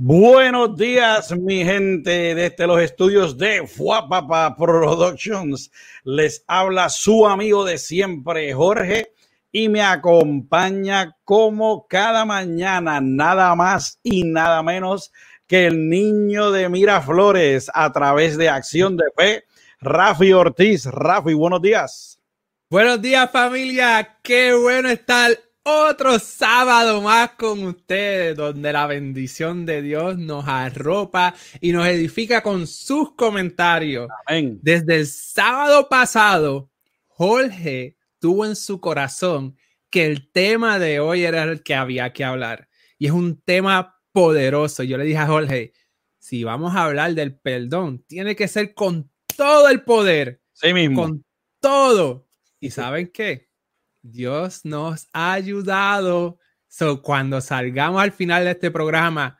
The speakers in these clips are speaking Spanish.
Buenos días, mi gente, desde los estudios de Fuapapa Productions. Les habla su amigo de siempre, Jorge, y me acompaña como cada mañana, nada más y nada menos que el niño de Miraflores a través de Acción de Fe, Rafi Ortiz. Rafi, buenos días. Buenos días, familia. Qué bueno estar otro sábado más con ustedes, donde la bendición de Dios nos arropa y nos edifica con sus comentarios. Amén. Desde el sábado pasado, Jorge tuvo en su corazón que el tema de hoy era el que había que hablar. Y es un tema poderoso. Yo le dije a Jorge, si vamos a hablar del perdón, tiene que ser con todo el poder. Sí mismo. Con todo. ¿Y saben qué? Dios nos ha ayudado. So, cuando salgamos al final de este programa,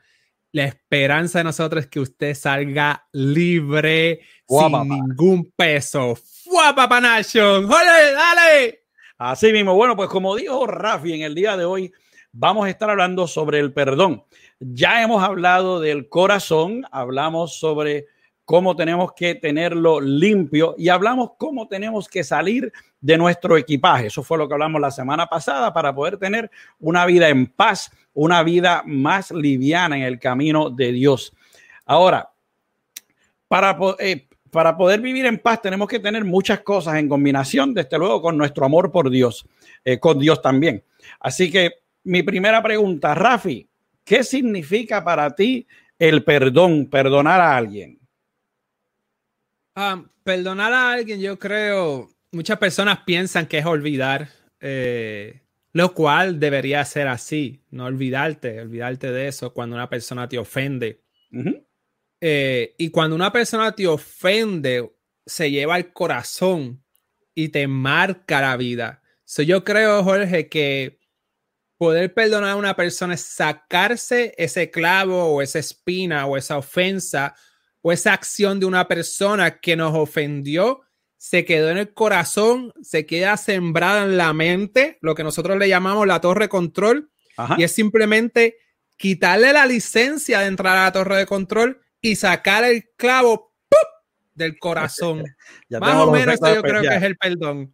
la esperanza de nosotros es que usted salga libre, sin ningún peso. ¡Fuapapa Nation! ¡Dale, dale! Así mismo. Bueno, pues como dijo Rafi en el día de hoy, vamos a estar hablando sobre el perdón. Ya hemos hablado del corazón, hablamos sobre cómo tenemos que tenerlo limpio y hablamos cómo tenemos que salir de nuestro equipaje. Eso fue lo que hablamos la semana pasada para poder tener una vida en paz, una vida más liviana en el camino de Dios. Ahora, para, eh, para poder vivir en paz tenemos que tener muchas cosas en combinación, desde luego, con nuestro amor por Dios, eh, con Dios también. Así que mi primera pregunta, Rafi, ¿qué significa para ti el perdón, perdonar a alguien? Ah, perdonar a alguien, yo creo, muchas personas piensan que es olvidar, eh, lo cual debería ser así, no olvidarte, olvidarte de eso cuando una persona te ofende. Eh, y cuando una persona te ofende, se lleva al corazón y te marca la vida. So, yo creo, Jorge, que poder perdonar a una persona es sacarse ese clavo o esa espina o esa ofensa o esa acción de una persona que nos ofendió se quedó en el corazón, se queda sembrada en la mente, lo que nosotros le llamamos la torre de control, y es simplemente quitarle la licencia de entrar a la torre de control y sacar el clavo del corazón. Más o menos esto yo creo que es el perdón.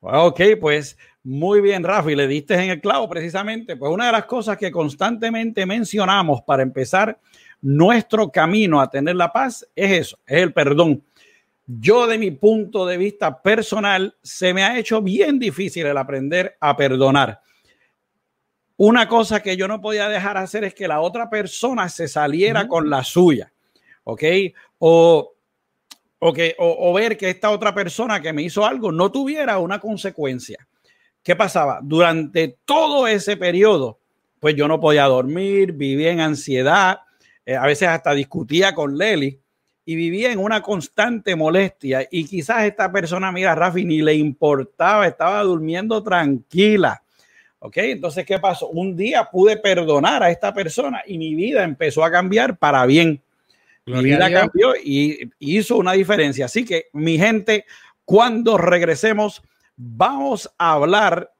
Ok, pues muy bien, Rafi, le diste en el clavo precisamente. Pues una de las cosas que constantemente mencionamos para empezar nuestro camino a tener la paz es eso, es el perdón. Yo de mi punto de vista personal, se me ha hecho bien difícil el aprender a perdonar. Una cosa que yo no podía dejar hacer es que la otra persona se saliera con la suya, ¿ok? O, o, o ver que esta otra persona que me hizo algo no tuviera una consecuencia. ¿Qué pasaba? Durante todo ese periodo, pues yo no podía dormir, vivía en ansiedad, eh, a veces hasta discutía con Leli y vivía en una constante molestia y quizás esta persona, mira, Rafi, ni le importaba, estaba durmiendo tranquila. ¿Ok? Entonces, ¿qué pasó? Un día pude perdonar a esta persona y mi vida empezó a cambiar para bien. mi vida cambió y hizo una diferencia. Así que, mi gente, cuando regresemos, vamos a hablar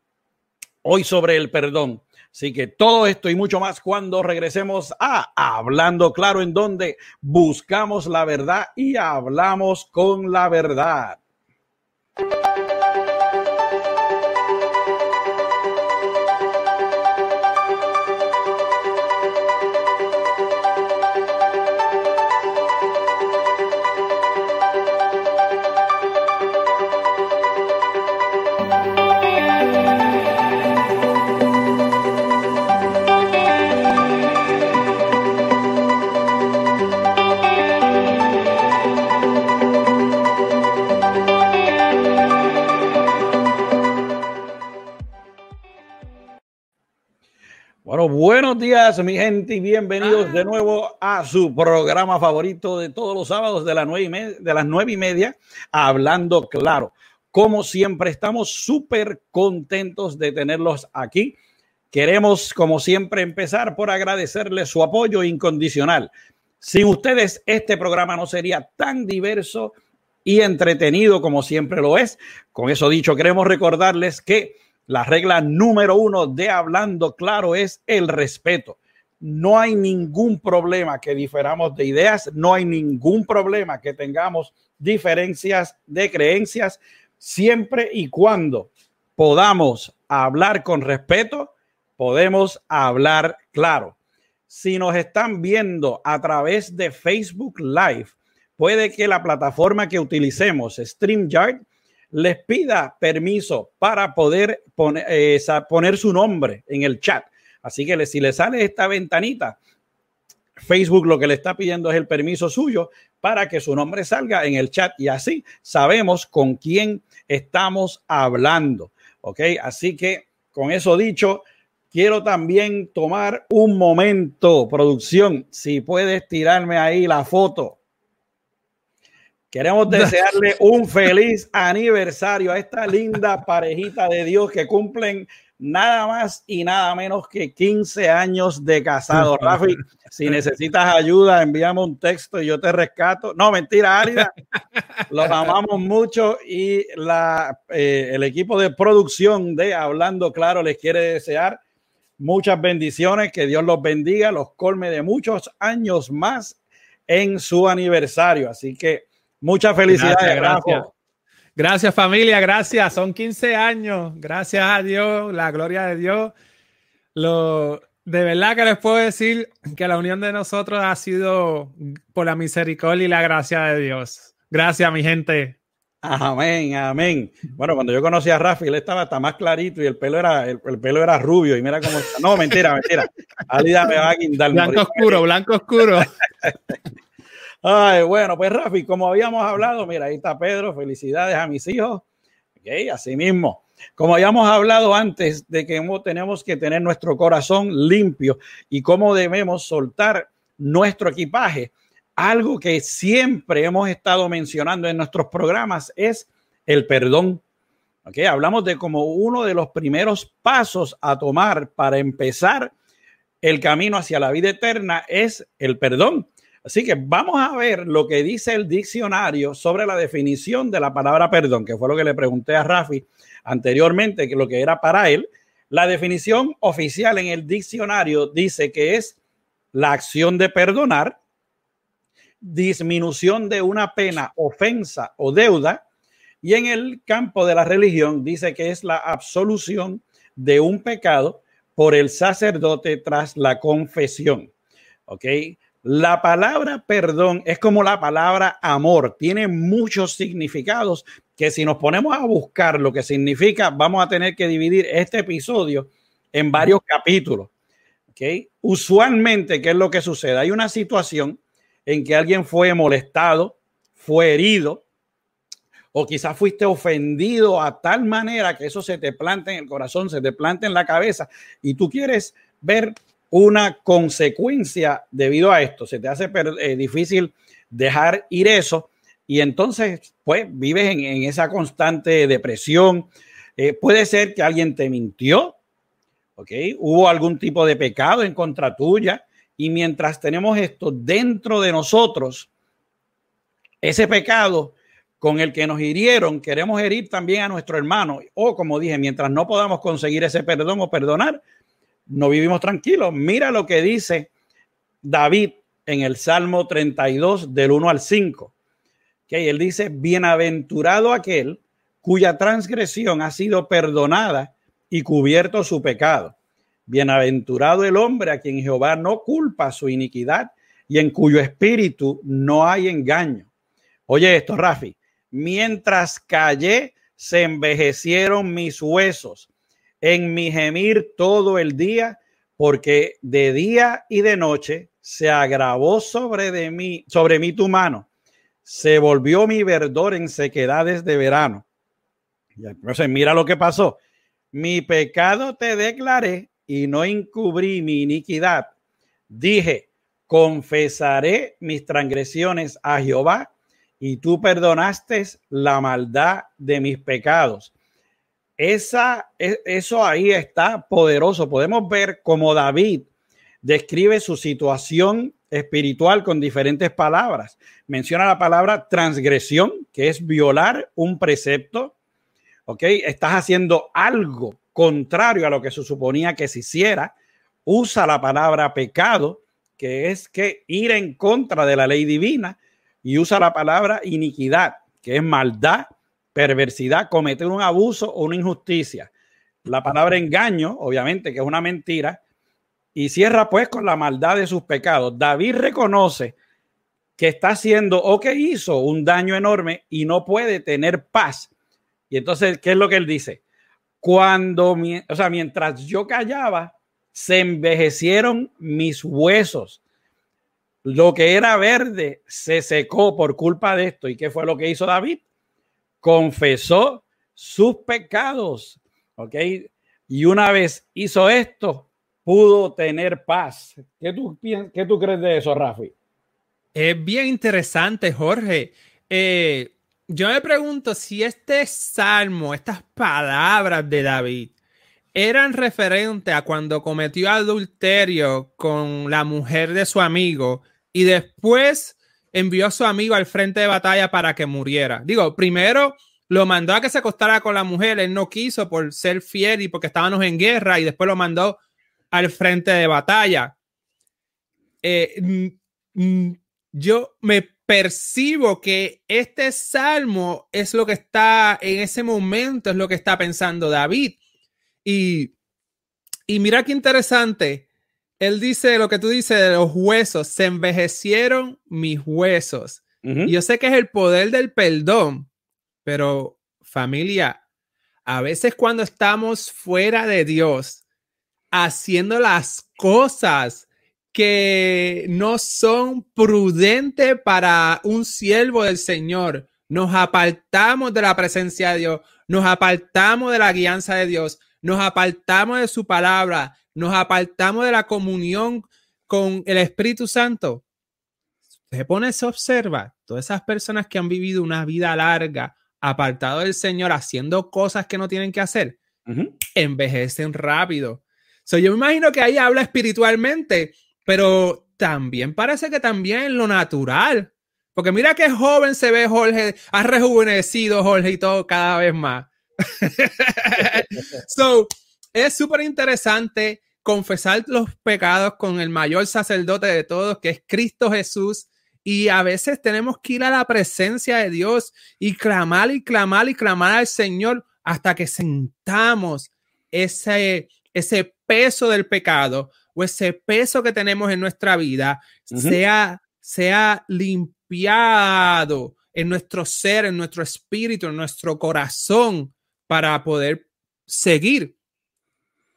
hoy sobre el perdón. Así que todo esto y mucho más cuando regresemos a Hablando Claro, en donde buscamos la verdad y hablamos con la verdad. Buenos días, mi gente, y bienvenidos de ah. nuevo a su programa favorito de todos los sábados de, las nueve y media, de las nueve y media, Hablando Claro. Como siempre, estamos súper contentos de tenerlos aquí. Queremos, como siempre, empezar por agradecerles su apoyo incondicional. Sin ustedes, este programa no sería tan diverso y entretenido como siempre lo es. Con eso dicho, queremos recordarles que la regla número uno de hablando claro es el respeto. no hay ningún problema que diferamos de ideas, no hay ningún problema que tengamos diferencias de creencias, siempre y cuando podamos hablar con respeto, podemos hablar claro. Si nos están viendo a través de Facebook Live, puede que la plataforma que utilicemos, StreamYard, les pida permiso para poder poner, eh, poner su nombre en el chat. Así que si le sale esta ventanita, Facebook lo que le está pidiendo es el permiso suyo para que su nombre salga en el chat y así sabemos con quién estamos hablando. ¿Ok? Así que con eso dicho, quiero también tomar un momento, producción, si puedes tirarme ahí la foto. Queremos desearle un feliz aniversario a esta linda parejita de Dios que cumplen nada más y nada menos que 15 años de casado. Rafi, si necesitas ayuda, envíame un texto y yo te rescato. No, mentira, Árida. Los amamos mucho y la, eh, el equipo de producción de Hablando Claro les quiere desear muchas bendiciones, que Dios los bendiga, los colme de muchos años más en su aniversario. Así que muchas felicidades, gracias. Gracias familia, gracias. Son 15 años. Gracias a Dios, la gloria de Dios. Lo, de verdad que les puedo decir que la unión de nosotros ha sido por la misericordia y la gracia de Dios. Gracias, mi gente. Amén, amén. Bueno, cuando yo conocí a Rafi, él estaba hasta más clarito y el pelo era, el, pelo era rubio. Y mira cómo está. No, mentira, mentira. Alida me va a guindar. Blanco oscuro, blanco oscuro. Ay, bueno, pues Rafi, como habíamos hablado, mira, ahí está Pedro, felicidades a mis hijos. Ok, así mismo. Como habíamos hablado antes de que tenemos que tener nuestro corazón limpio y cómo debemos soltar nuestro equipaje, algo que siempre hemos estado mencionando en nuestros programas es el perdón. Ok, hablamos de como uno de los primeros pasos a tomar para empezar el camino hacia la vida eterna es el perdón. Así que vamos a ver lo que dice el diccionario sobre la definición de la palabra perdón, que fue lo que le pregunté a Rafi anteriormente, que lo que era para él. La definición oficial en el diccionario dice que es la acción de perdonar, disminución de una pena, ofensa o deuda, y en el campo de la religión dice que es la absolución de un pecado por el sacerdote tras la confesión. ¿Ok? La palabra perdón es como la palabra amor, tiene muchos significados que si nos ponemos a buscar lo que significa, vamos a tener que dividir este episodio en varios capítulos. ¿okay? Usualmente, ¿qué es lo que sucede? Hay una situación en que alguien fue molestado, fue herido, o quizás fuiste ofendido a tal manera que eso se te plante en el corazón, se te plante en la cabeza y tú quieres ver una consecuencia debido a esto. Se te hace eh, difícil dejar ir eso y entonces, pues, vives en, esa constante depresión. Eh, puede ser que alguien te mintió, ¿ok? Hubo algún tipo de pecado en contra tuya y mientras tenemos esto dentro de nosotros, ese pecado con el que nos hirieron, queremos herir también a nuestro hermano. O como dije, mientras no podamos conseguir ese perdón o perdonar, no vivimos tranquilos. Mira lo que dice David en el Salmo 32 del 1 al 5. Que él dice, bienaventurado aquel cuya transgresión ha sido perdonada y cubierto su pecado. Bienaventurado el hombre a quien Jehová no culpa su iniquidad y en cuyo espíritu no hay engaño. Oye esto, Rafi. Mientras callé, se envejecieron mis huesos en mi gemir todo el día, porque de día y de noche se agravó sobre de mí, sobre mí tu mano. Se volvió mi verdor en sequedades de verano. Entonces, mira lo que pasó. Mi pecado te declaré y no encubrí mi iniquidad. Dije, confesaré mis transgresiones a Jehová y tú perdonaste la maldad de mis pecados esa, e, eso ahí está poderoso. Podemos ver cómo David describe su situación espiritual con diferentes palabras. Menciona la palabra transgresión, que es violar un precepto. ¿Ok? Estás haciendo algo contrario a lo que se suponía que se hiciera. usa la palabra pecado, que es que ir en contra de la ley divina, y usa la palabra iniquidad, que es maldad, perversidad, cometer un abuso o una injusticia. La palabra engaño, obviamente, que es una mentira, y cierra pues con la maldad de sus pecados. David reconoce que está haciendo o que hizo un daño enorme y no puede tener paz. Y entonces, ¿qué es lo que él dice? Cuando, o sea, mientras yo callaba, se envejecieron mis huesos. Lo que era verde se secó por culpa de esto. ¿Y qué fue lo que hizo David? Confesó sus pecados. ¿Ok? Y una vez hizo esto, pudo tener paz. ¿Qué tú, qué tú crees de eso, Rafi? Es bien interesante, Jorge. Eh, yo me pregunto si este salmo, estas palabras de David, eran referentes a cuando cometió adulterio con la mujer de su amigo y después envió a su amigo al frente de batalla para que muriera. Digo, primero lo mandó a que se acostara con la mujer, él no quiso por ser fiel y porque estábamos en guerra y después lo mandó al frente de batalla. Eh, yo me percibo que este salmo es lo que está en ese momento, es lo que está pensando David. Y, y mira qué interesante. Él dice lo que tú dices de los huesos, se envejecieron mis huesos. y yo sé que es el poder del perdón, pero familia, a veces cuando estamos fuera de Dios, haciendo las cosas que no son prudentes para un siervo del Señor. Nos apartamos de la presencia de Dios, nos apartamos de la guianza de Dios, nos apartamos de su palabra, nos apartamos de la comunión con el Espíritu Santo. Se pone, se observa, todas esas personas que han vivido una vida larga, apartado del Señor, haciendo cosas que no tienen que hacer, envejecen rápido. So, yo me imagino que ahí habla espiritualmente pero también parece que también en lo natural. Porque mira qué joven se ve Jorge, ha rejuvenecido Jorge y todo cada vez más. so, es súper interesante confesar los pecados con el mayor sacerdote de todos, que es Cristo Jesús. Y a veces tenemos que ir a la presencia de Dios y clamar y clamar y clamar al Señor hasta que sentamos ese, ese peso del pecado, o ese peso que tenemos en nuestra vida sea, sea limpiado en nuestro ser, en nuestro espíritu, en nuestro corazón para poder seguir.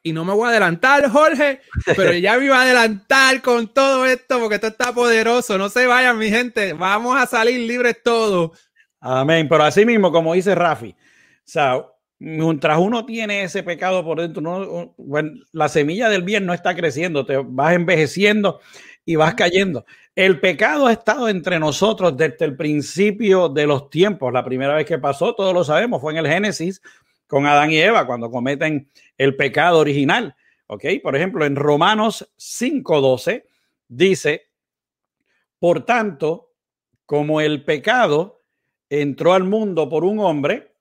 Y no me voy a adelantar, Jorge, pero ya me iba a adelantar con todo esto porque esto está poderoso. No se vayan, mi gente. Vamos a salir libres todos. Amén. Pero así mismo, como dice Rafi, o sea, mientras uno tiene ese pecado por dentro, no, la semilla del bien no está creciendo, te vas envejeciendo y vas cayendo. El pecado ha estado entre nosotros desde el principio de los tiempos. La primera vez que pasó, todos lo sabemos, fue en el Génesis con Adán y Eva, cuando cometen el pecado original. ¿Ok? Por ejemplo, en Romanos 5.12 dice, por tanto, como el pecado entró al mundo por un hombre,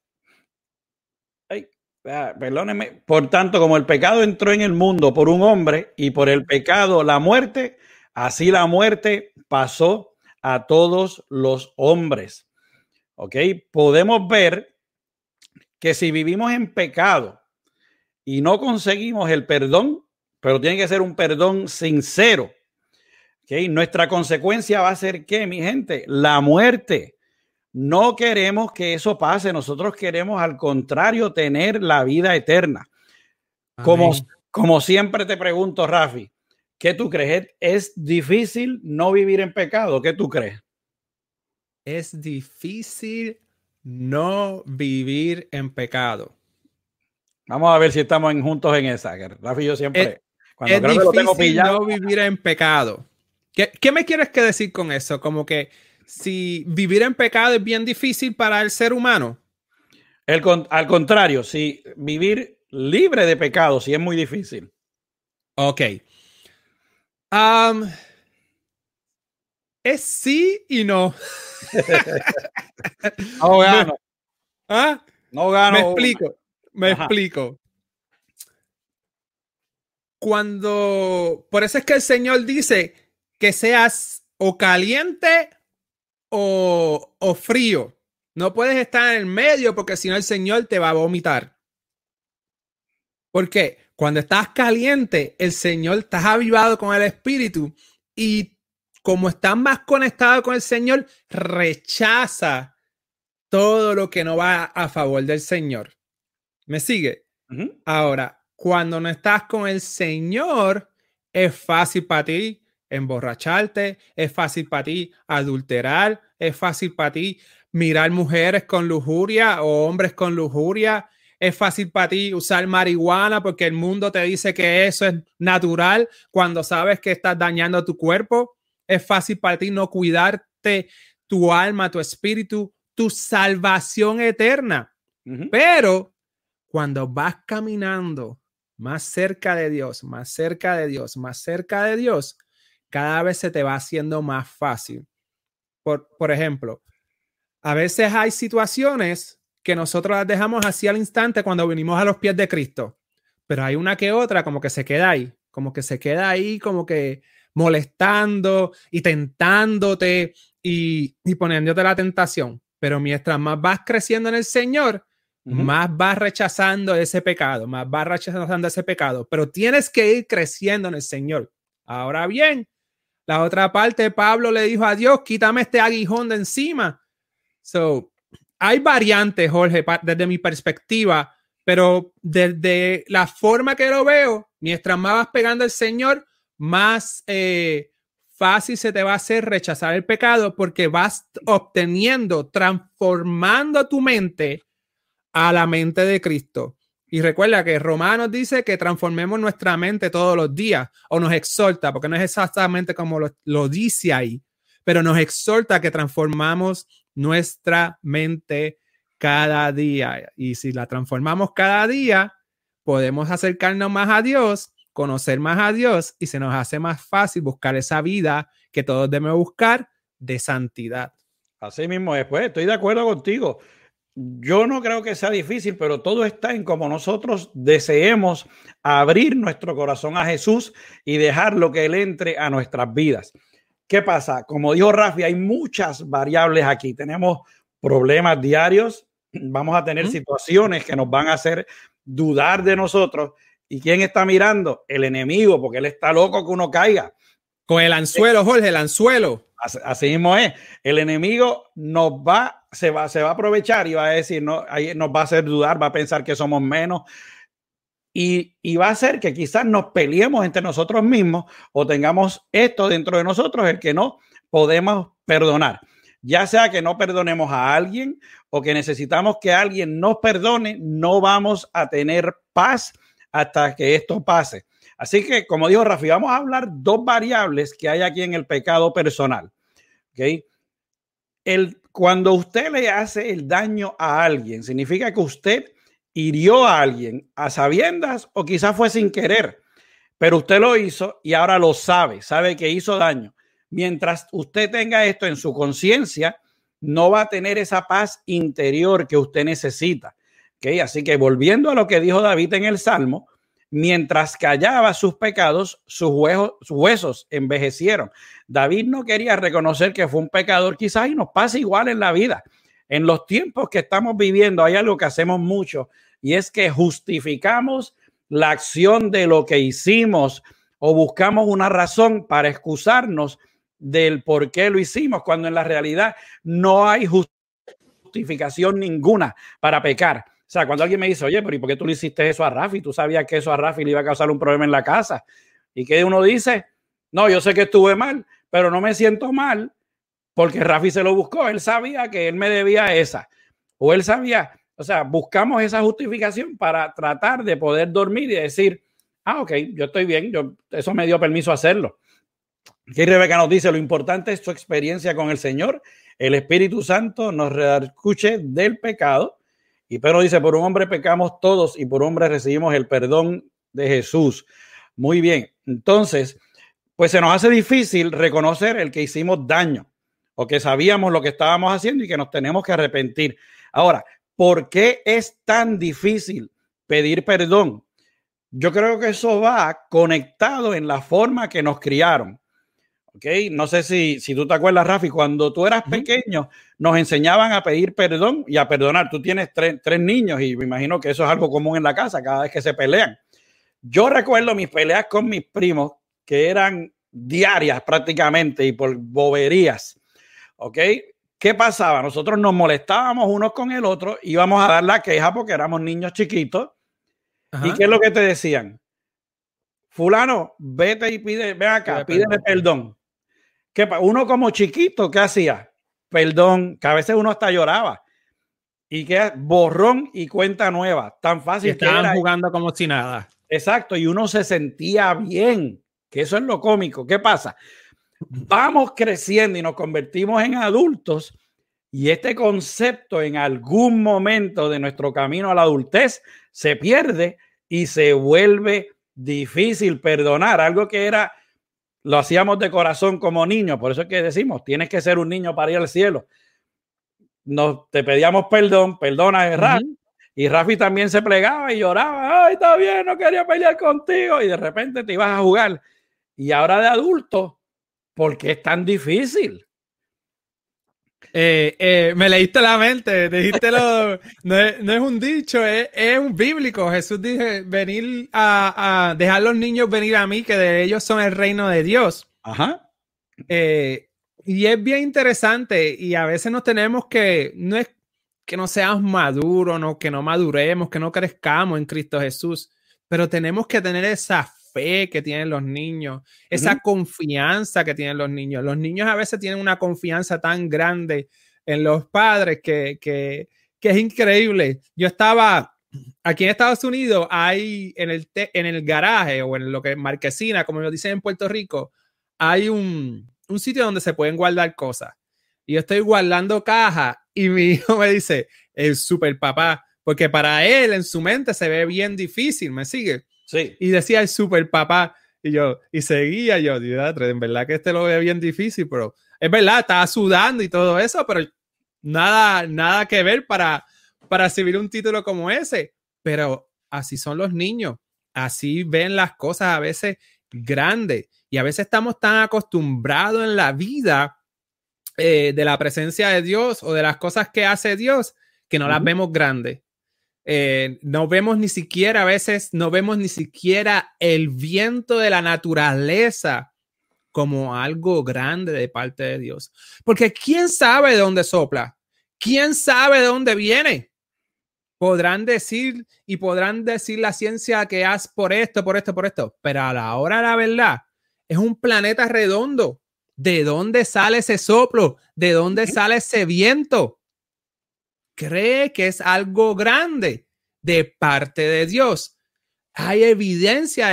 Ah, perdóneme, por tanto, como el pecado entró en el mundo por un hombre y por el pecado la muerte, así la muerte pasó a todos los hombres. ¿Ok? Podemos ver que si vivimos en pecado y no conseguimos el perdón, pero tiene que ser un perdón sincero, ¿ok? Nuestra consecuencia va a ser ¿qué, mi gente? La muerte. No queremos que eso pase, nosotros queremos al contrario tener la vida eterna. Como, como siempre te pregunto, Rafi, ¿qué tú crees? ¿Es difícil no vivir en pecado? ¿Qué tú crees? Es difícil no vivir en pecado. Vamos a ver si estamos juntos en esa. Rafi, yo siempre, es, difícil no vivir en pecado. ¿Qué, ¿Qué me quieres que decir con eso? Como que si vivir en pecado es bien difícil para el ser humano. El, al contrario, si vivir libre de pecado, sí es muy difícil. Ok. Um, es sí y no. no gano. ¿Ah? No gano. Me explico. Me explico. cuando, por eso es que el Señor dice que seas o caliente o, o frío. No puedes estar en el medio porque si no el Señor te va a vomitar. ¿Por qué? Cuando estás caliente, el Señor estás avivado con el Espíritu y como estás más conectado con el Señor, rechaza todo lo que no va a favor del Señor. ¿Me sigue? Ahora, cuando no estás con el Señor, es fácil para ti emborracharte, es fácil para ti adulterar, es fácil para ti mirar mujeres con lujuria o hombres con lujuria, es fácil para ti usar marihuana porque el mundo te dice que eso es natural cuando sabes que estás dañando tu cuerpo, es fácil para ti no cuidarte tu alma, tu espíritu, tu salvación eterna. Pero cuando vas caminando más cerca de Dios, más cerca de Dios, más cerca de Dios, cada vez se te va haciendo más fácil. Por, por ejemplo, a veces hay situaciones que nosotros las dejamos así al instante cuando venimos a los pies de Cristo, pero hay una que otra como que se queda ahí, como que se queda ahí, como que molestando y tentándote y, y poniéndote la tentación. Pero mientras más vas creciendo en el Señor, más vas rechazando ese pecado, más vas rechazando ese pecado, pero tienes que ir creciendo en el Señor. Ahora bien, la otra parte, Pablo le dijo a Dios, quítame este aguijón de encima. So, hay variantes, Jorge, desde mi perspectiva, pero desde la forma que lo veo, mientras más vas pegando al Señor, más eh, fácil se te va a hacer rechazar el pecado porque vas obteniendo, transformando tu mente a la mente de Cristo. Y recuerda que Romanos dice que transformemos nuestra mente todos los días o nos exhorta, porque no es exactamente como lo, dice ahí, pero nos exhorta que transformamos nuestra mente cada día. Y si la transformamos cada día, podemos acercarnos más a Dios, conocer más a Dios y se nos hace más fácil buscar esa vida que todos debemos buscar de santidad. Así mismo después, estoy de acuerdo contigo. Yo no creo que sea difícil, pero todo está en cómo nosotros deseemos abrir nuestro corazón a Jesús y dejarlo que Él entre a nuestras vidas. ¿Qué pasa? Como dijo Rafi, hay muchas variables aquí. Tenemos problemas diarios, vamos a tener situaciones que nos van a hacer dudar de nosotros. ¿Y quién está mirando? El enemigo, porque él está loco que uno caiga. Con el anzuelo, Jorge, el anzuelo. Así mismo es. El enemigo nos va, se va, se va a aprovechar y va a decir, no, ahí nos va a hacer dudar, va a pensar que somos menos. Y, y, va a hacer que quizás nos peleemos entre nosotros mismos o tengamos esto dentro de nosotros, el que no podemos perdonar. Ya sea que no perdonemos a alguien o que necesitamos que alguien nos perdone, no vamos a tener paz hasta que esto pase. Así que, como dijo Rafi, vamos a hablar dos variables que hay aquí en el pecado personal. ¿okay? El, cuando usted le hace el daño a alguien, significa que usted hirió a alguien a sabiendas o quizás fue sin querer, pero usted lo hizo y ahora lo sabe, sabe que hizo daño. Mientras usted tenga esto en su conciencia, no va a tener esa paz interior que usted necesita. ¿Okay? Así que volviendo a lo que dijo David en el Salmo, mientras callaba sus pecados, sus huesos, envejecieron. David no quería reconocer que fue un pecador, quizás y nos pasa igual en la vida. En los tiempos que estamos viviendo hay algo que hacemos mucho y es que justificamos la acción de lo que hicimos o buscamos una razón para excusarnos del por qué lo hicimos, cuando en la realidad no hay justificación ninguna para pecar. O sea, cuando alguien me dice, oye, pero ¿y por qué tú le hiciste eso a Rafi? Tú sabías que eso a Rafi le iba a causar un problema en la casa. Y que uno dice, no, yo sé que estuve mal, pero no me siento mal porque Rafi se lo buscó. Él sabía que él me debía esa. O él sabía, o sea, buscamos esa justificación para tratar de poder dormir y decir, ah, ok, yo estoy bien, yo, eso me dio permiso hacerlo. Aquí Rebeca nos dice, lo importante es su experiencia con el Señor. El Espíritu Santo nos reescuche del pecado y Pedro dice, por un hombre pecamos todos y por hombre recibimos el perdón de Jesús. Muy bien, entonces, pues se nos hace difícil reconocer el que hicimos daño o que sabíamos lo que estábamos haciendo y que nos tenemos que arrepentir. Ahora, ¿por qué es tan difícil pedir perdón? yo creo que eso va conectado en la forma que nos criaron. ¿Ok? No sé si, si tú te acuerdas, Rafi, cuando tú eras pequeño, nos enseñaban a pedir perdón y a perdonar. Tú tienes tres, tres niños y me imagino que eso es algo común en la casa cada vez que se pelean. Yo recuerdo mis peleas con mis primos, que eran diarias prácticamente y por boberías. ¿Ok? ¿Qué pasaba? Nosotros nos molestábamos unos con el otro, íbamos a dar la queja porque éramos niños chiquitos ¿Y qué es lo que te decían? Fulano, vete y pide, ven acá, pídele perdón. ¿Qué, uno como chiquito, ¿qué hacía? Perdón, que a veces uno hasta lloraba. Y que borrón y cuenta nueva. Tan fácil. estaban jugando como si nada. Exacto, y uno se sentía bien, que eso es lo cómico. ¿Qué pasa? Vamos creciendo y nos convertimos en adultos y este concepto en algún momento de nuestro camino a la adultez se pierde y se vuelve difícil perdonar. Algo que era, lo hacíamos de corazón como niños. Por eso es que decimos, tienes que ser un niño para ir al cielo. Nos, te pedíamos perdón, perdona, errar. Y Rafi también se plegaba y lloraba. Ay, está bien, no quería pelear contigo. Y de repente te ibas a jugar. Y ahora de adulto, ¿por qué es tan difícil? Eh, eh, me leíste la mente, dijiste lo, no, es, un dicho, es, un bíblico. Jesús dice, venir a, dejar los niños venir a mí, que de ellos son el reino de Dios. Ajá. Eh, y es bien interesante y a veces nos tenemos que, no es que no seamos maduros, no, que no maduremos, que no crezcamos en Cristo Jesús, pero tenemos que tener esa fe que tienen los niños, esa confianza que tienen los niños. Los niños a veces tienen una confianza tan grande en los padres que, que, que es increíble. Yo estaba aquí en Estados Unidos, hay en el, en el garaje o en lo que es marquesina, como lo dicen en Puerto Rico, hay un, un sitio donde se pueden guardar cosas. Y yo estoy guardando cajas y mi hijo me dice, el super papá, porque para él en su mente se ve bien difícil, ¿me sigue? Sí. Y decía el super papá. Y yo, y seguía yo, en verdad que este lo ve bien difícil, pero es verdad, estaba sudando y todo eso, pero nada, nada que ver para, para recibir un título como ese. Pero así son los niños, así ven las cosas a veces grandes y a veces estamos tan acostumbrados en la vida eh, de la presencia de Dios o de las cosas que hace Dios que no las vemos grandes. Eh, no vemos ni siquiera, a veces no vemos ni siquiera el viento de la naturaleza como algo grande de parte de Dios. Porque ¿quién sabe de dónde sopla? ¿Quién sabe de dónde viene? Podrán decir y podrán decir la ciencia que haz por esto, por esto, por esto, pero a la hora de la verdad es un planeta redondo. ¿De dónde sale ese soplo? ¿De dónde sale ese viento? Cree que es algo grande de parte de Dios. Hay evidencia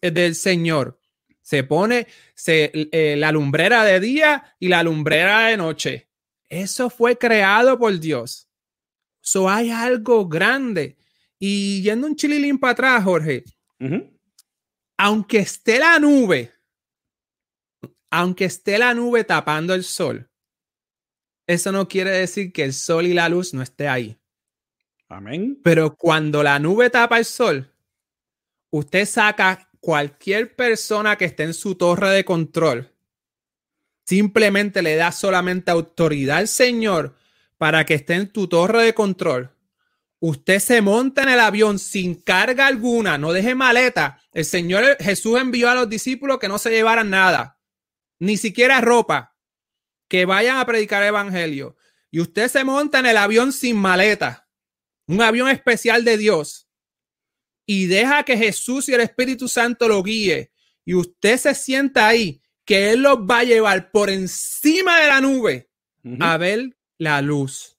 del, Señor. Se pone eh, la lumbrera de día y la lumbrera de noche. Eso fue creado por Dios. So hay algo grande. Y yendo un chililín para atrás, Jorge, aunque esté la nube, aunque esté la nube tapando el sol, eso no quiere decir que el sol y la luz no esté ahí. Amén. Pero cuando la nube tapa el sol, usted saca cualquier persona que esté en su torre de control, simplemente le da solamente autoridad al Señor para que esté en tu torre de control. Usted se monta en el avión sin carga alguna, no deje maleta. El Señor Jesús envió a los discípulos que no se llevaran nada, ni siquiera ropa que vayan a predicar el evangelio y usted se monta en el avión sin maleta, un avión especial de Dios, y deja que Jesús y el Espíritu Santo lo guíe, y usted se sienta ahí, que Él los va a llevar por encima de la nube a ver la luz.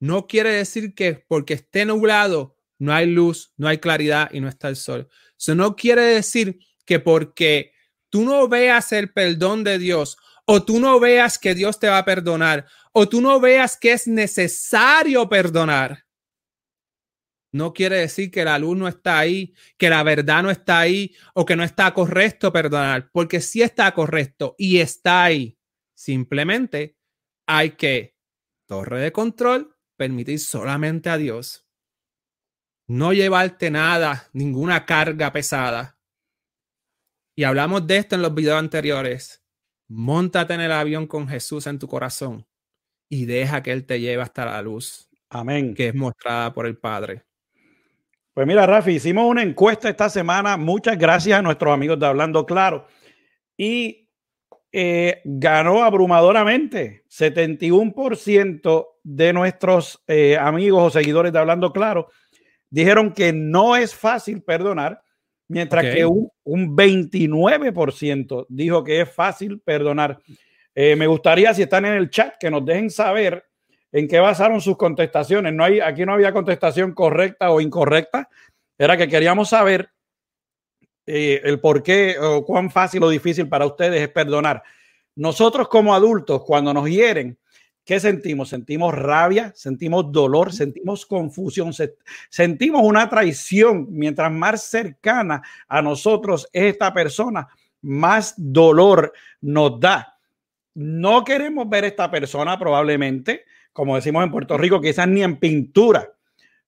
No quiere decir que porque esté nublado no hay luz, no hay claridad y no está el sol. Eso no quiere decir que porque tú no veas el perdón de Dios o tú no veas que Dios te va a perdonar, o tú no veas que es necesario perdonar, no quiere decir que la luz no está ahí, que la verdad no está ahí o que no está correcto perdonar, porque sí está correcto y está ahí. Simplemente hay que, torre de control, permitir solamente a Dios. no llevarte nada, ninguna carga pesada. Y hablamos de esto en los videos anteriores. Móntate en el avión con Jesús en tu corazón y deja que Él te lleve hasta la luz. Amén. Que es mostrada por el Padre. Pues mira, Rafi, hicimos una encuesta esta semana. Muchas gracias a nuestros amigos de Hablando Claro. Y eh, ganó abrumadoramente. 71% de nuestros eh, amigos o seguidores de Hablando Claro dijeron que no es fácil perdonar, mientras que un, un 29% dijo que es fácil perdonar. Eh, me gustaría, si están en el chat, que nos dejen saber en qué basaron sus contestaciones. No hay, aquí no había contestación correcta o incorrecta. Era que queríamos saber eh, el por qué o cuán fácil o difícil para ustedes es perdonar. Nosotros como adultos, cuando nos hieren, ¿qué sentimos? Sentimos rabia, sentimos dolor, sentimos confusión, sentimos una traición. Mientras más cercana a nosotros es esta persona, más dolor nos da. No queremos ver esta persona probablemente, como decimos en Puerto Rico, quizás ni en pintura.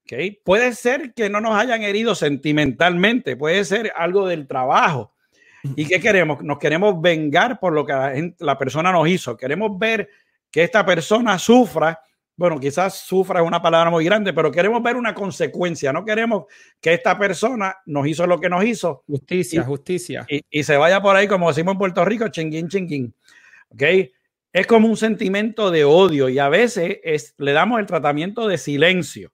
¿okay? Puede ser que no nos hayan herido sentimentalmente, puede ser algo del trabajo. ¿Y qué queremos? Nos queremos vengar por lo que la, persona nos hizo. Queremos ver que esta persona sufra. Bueno, quizás sufra es una palabra muy grande, pero queremos ver una consecuencia. No queremos que esta persona nos hizo lo que nos hizo. Justicia, justicia. Y, y, se vaya por ahí, como decimos en Puerto Rico, chinguín, chinguín. ¿Ok? Es como un sentimiento de odio y a veces es, le damos el tratamiento de silencio.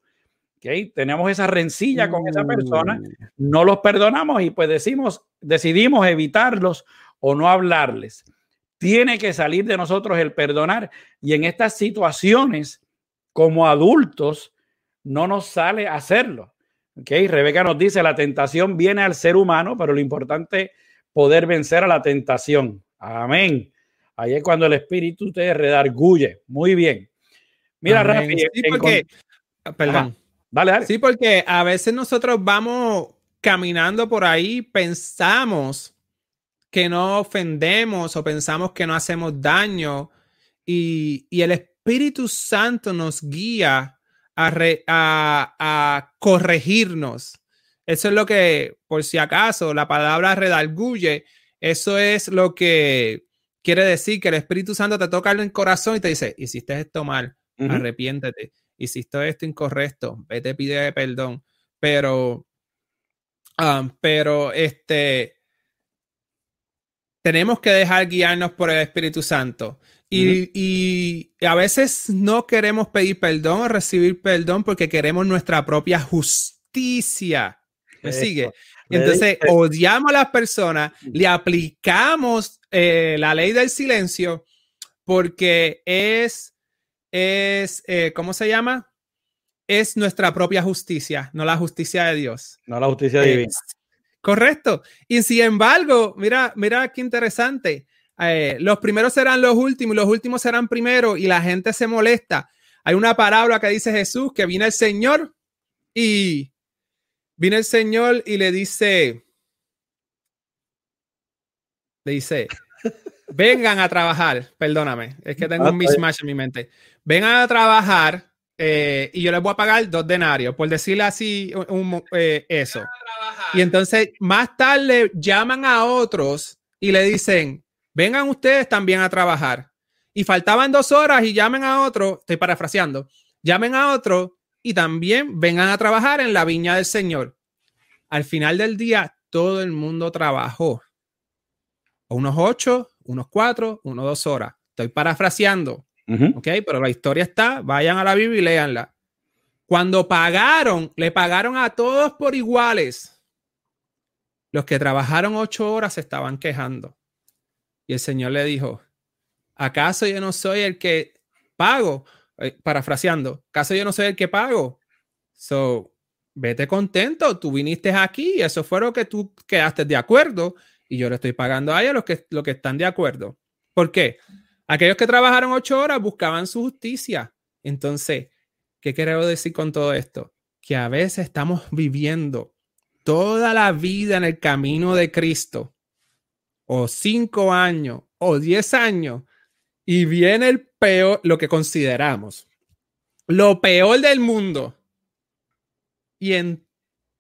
¿Okay? Tenemos esa rencilla con esa persona, uh. no los perdonamos y pues decimos, decidimos evitarlos o no hablarles. Tiene que salir de nosotros el perdonar y en estas situaciones, como adultos, no nos sale hacerlo. ¿Okay? Rebeca nos dice, la tentación viene al ser humano, pero lo importante es poder vencer a la tentación. Amén. Ahí es cuando el espíritu te redarguye. Muy bien. Mira, Rafi, sí, porque, perdón. Dale, dale. Sí, porque a veces nosotros vamos caminando por ahí, pensamos que no ofendemos o pensamos que no hacemos daño y, y el Espíritu Santo nos guía a, a, a, corregirnos. Eso es lo que, por si acaso, la palabra redarguye, eso es lo que quiere decir que el Espíritu Santo te toca en el corazón y te dice, hiciste esto mal, arrepiéntete hiciste esto incorrecto, vete, pide perdón. Pero, um, pero este, tenemos que dejar guiarnos por el Espíritu Santo. Y, y, a veces no queremos pedir perdón o recibir perdón porque queremos nuestra propia justicia. ¿Me sigue? Entonces, odiamos a las personas, le aplicamos eh, la ley del silencio porque es es, eh, ¿cómo se llama? Es nuestra propia justicia, no la justicia de Dios. No la justicia divina. Correcto. Y sin embargo, mira, mira qué interesante. Eh, los primeros serán los últimos los últimos serán primeros y la gente se molesta. Hay una parábola que dice Jesús que viene el Señor y viene el Señor y le dice, le dice, vengan a trabajar, perdóname, es que tengo un ah, mismatch en mi mente vengan a trabajar eh, y yo les voy a pagar dos denarios, por decirle así eh, eso. Y entonces más tarde llaman a otros y le dicen, vengan ustedes también a trabajar. Y faltaban dos horas y llamen a otro, estoy parafraseando, llamen a otro y también vengan a trabajar en la viña del Señor. Al final del día, todo el mundo trabajó. Unos ocho, unos cuatro, unos dos horas. Estoy parafraseando. Ok, pero la historia está, vayan a la Biblia y léanla. Cuando pagaron, le pagaron a todos por iguales. Los que trabajaron ocho horas se estaban quejando. Y el Señor le dijo, ¿acaso yo no soy el que pago? Eh, parafraseando, ¿acaso yo no soy el que pago? So, vete contento, tú viniste aquí y eso fue lo que tú quedaste de acuerdo y yo le estoy pagando a ellos los que, los que están de acuerdo. ¿Por qué? Aquellos que trabajaron ocho horas buscaban su justicia. Entonces, ¿qué quiero decir con todo esto? Que a veces estamos viviendo toda la vida en el camino de Cristo, o cinco años, o diez años, y viene el peor, lo que consideramos, lo peor del mundo. Y en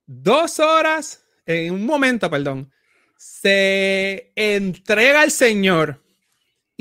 dos horas, en un momento, perdón, se entrega al Señor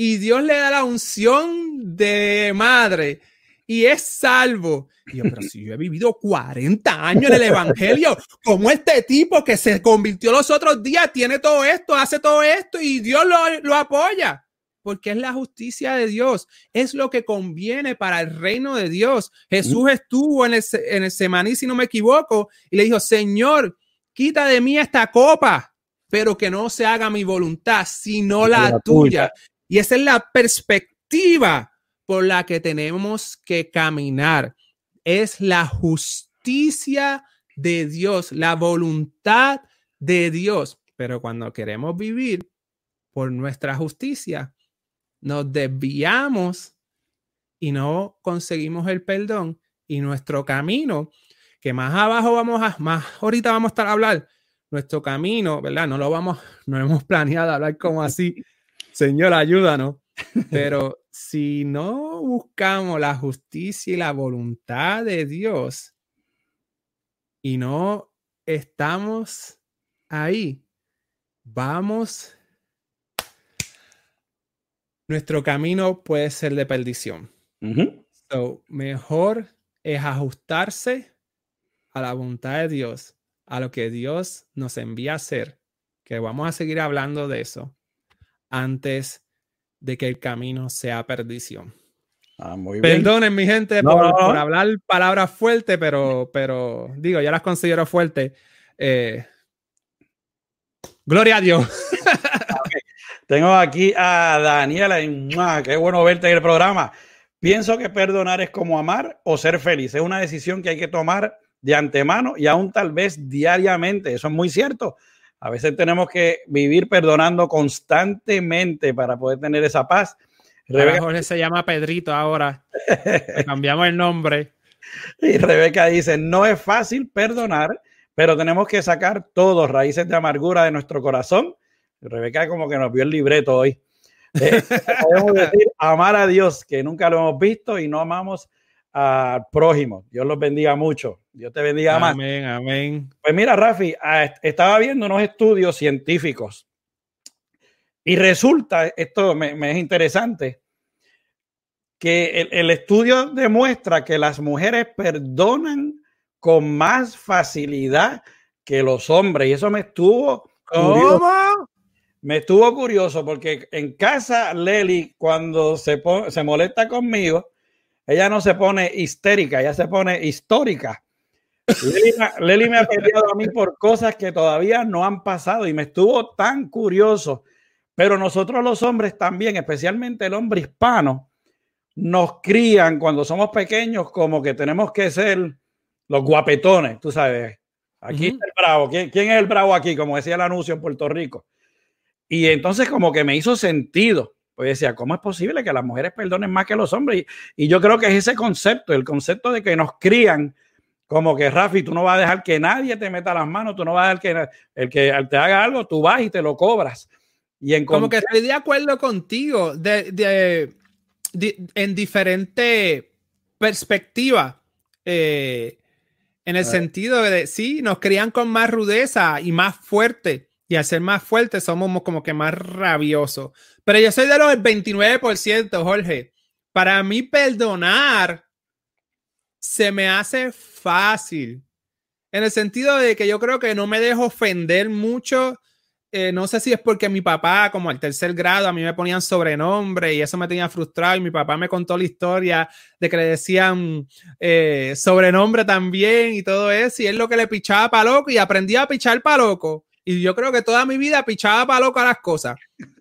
y Dios le da la unción de madre y es salvo. Y yo, pero si yo he vivido 40 años en el Evangelio, como este tipo que se convirtió los otros días tiene todo esto, hace todo esto y Dios lo, lo apoya? Porque es la justicia de Dios, es lo que conviene para el reino de Dios. Jesús mm. estuvo en el, en el Semaní, si no me equivoco, y le dijo, Señor, quita de mí esta copa, pero que no se haga mi voluntad, sino la, tuya. Y esa es la perspectiva por la que tenemos que caminar. Es la justicia de Dios, la voluntad de Dios. Pero cuando queremos vivir por nuestra justicia, nos desviamos y no conseguimos el perdón y nuestro camino, que más abajo vamos a, más ahorita vamos a estar a hablar, nuestro camino, ¿verdad? No lo vamos, no hemos planeado hablar como así, Señor, ayúdanos. Pero si no buscamos la justicia y la voluntad de Dios y no estamos ahí, vamos, nuestro camino puede ser de perdición. mejor es ajustarse a la voluntad de Dios, a lo que Dios nos envía a hacer, que vamos a seguir hablando de eso antes de que el camino sea perdición. Ah, Perdonen, mi gente, por, hablar palabras fuertes, pero, pero digo, ya las considero fuertes. Eh, gloria a Dios. Tengo aquí a Daniela. Qué bueno verte en el programa. Pienso que perdonar es como amar o ser feliz. Es una decisión que hay que tomar de antemano y aún tal vez diariamente. Eso es muy cierto. A veces tenemos que vivir perdonando constantemente para poder tener esa paz. Rebeca, Jorge se llama Pedrito ahora. cambiamos el nombre. Y Rebeca dice, no es fácil perdonar, pero tenemos que sacar todos raíces de amargura de nuestro corazón. Rebeca como que nos vio el libreto hoy. Eh, podemos decir, amar a Dios, que nunca lo hemos visto y no amamos al prójimo. Dios los bendiga mucho. Dios te bendiga más. Amén, amén. Pues mira, Rafi, ah, estaba viendo unos estudios científicos y resulta, esto me, es interesante, que el, estudio demuestra que las mujeres perdonan con más facilidad que los hombres y eso me estuvo ¿Cómo? Me estuvo curioso porque en casa Leli cuando se, se molesta conmigo, ella no se pone histérica, ella se pone histórica. Leli, me ha peleado a mí por cosas que todavía no han pasado y me estuvo tan curioso. Pero nosotros los hombres también, especialmente el hombre hispano, nos crían cuando somos pequeños como que tenemos que ser los guapetones, tú sabes. Aquí está el bravo. ¿Quién, ¿Quién, es el bravo aquí? Como decía el anuncio en Puerto Rico. Y entonces como que me hizo sentido. Pues decía, ¿cómo es posible que las mujeres perdonen más que los hombres? Y, y yo creo que es ese concepto, el concepto de que nos crían como que Rafi, tú no vas a dejar que nadie te meta las manos, tú no vas a dejar que el que te haga algo, tú vas y te lo cobras. Y en como que estoy de acuerdo contigo de, en diferente perspectiva. Eh, en el sentido de, sí, nos crían con más rudeza y más fuerte. Y al ser más fuertes somos como que más rabiosos. Pero yo soy de los 29%, Jorge. Para mí perdonar se me hace fácil. En el sentido de que yo creo que no me dejo ofender mucho. Eh, no sé si es porque mi papá, como al tercer grado, a mí me ponían sobrenombre y eso me tenía frustrado. Y mi papá me contó la historia de que le decían eh, sobrenombre también y todo eso. Y él lo que le pichaba para loco y aprendía a pichar para loco. Y yo creo que toda mi vida pichaba para loco a las cosas.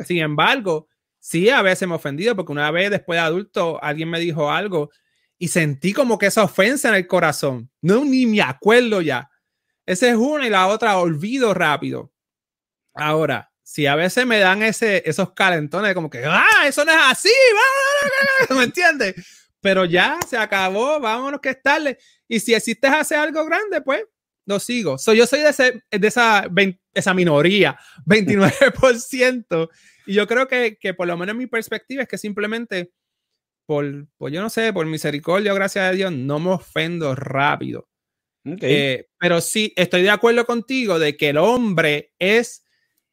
Sin embargo, sí, a veces me he ofendido porque una vez después de adulto alguien me dijo algo y sentí como que esa ofensa en el corazón. No, ni me acuerdo ya. Esa es una y la otra olvido rápido. Ahora, si a veces me dan ese, esos calentones como que, ah, eso no es así, ¿me entiendes? Pero ya se acabó, vámonos que estarle. Y si existes hace algo grande, pues lo sigo. So, yo soy de, ese, de esa, esa minoría, 29%. Y yo creo que, que por lo menos mi perspectiva es que simplemente por, pues yo no sé, por misericordia, gracias a Dios, no me ofendo rápido. Eh, pero sí, estoy de acuerdo contigo de que el hombre es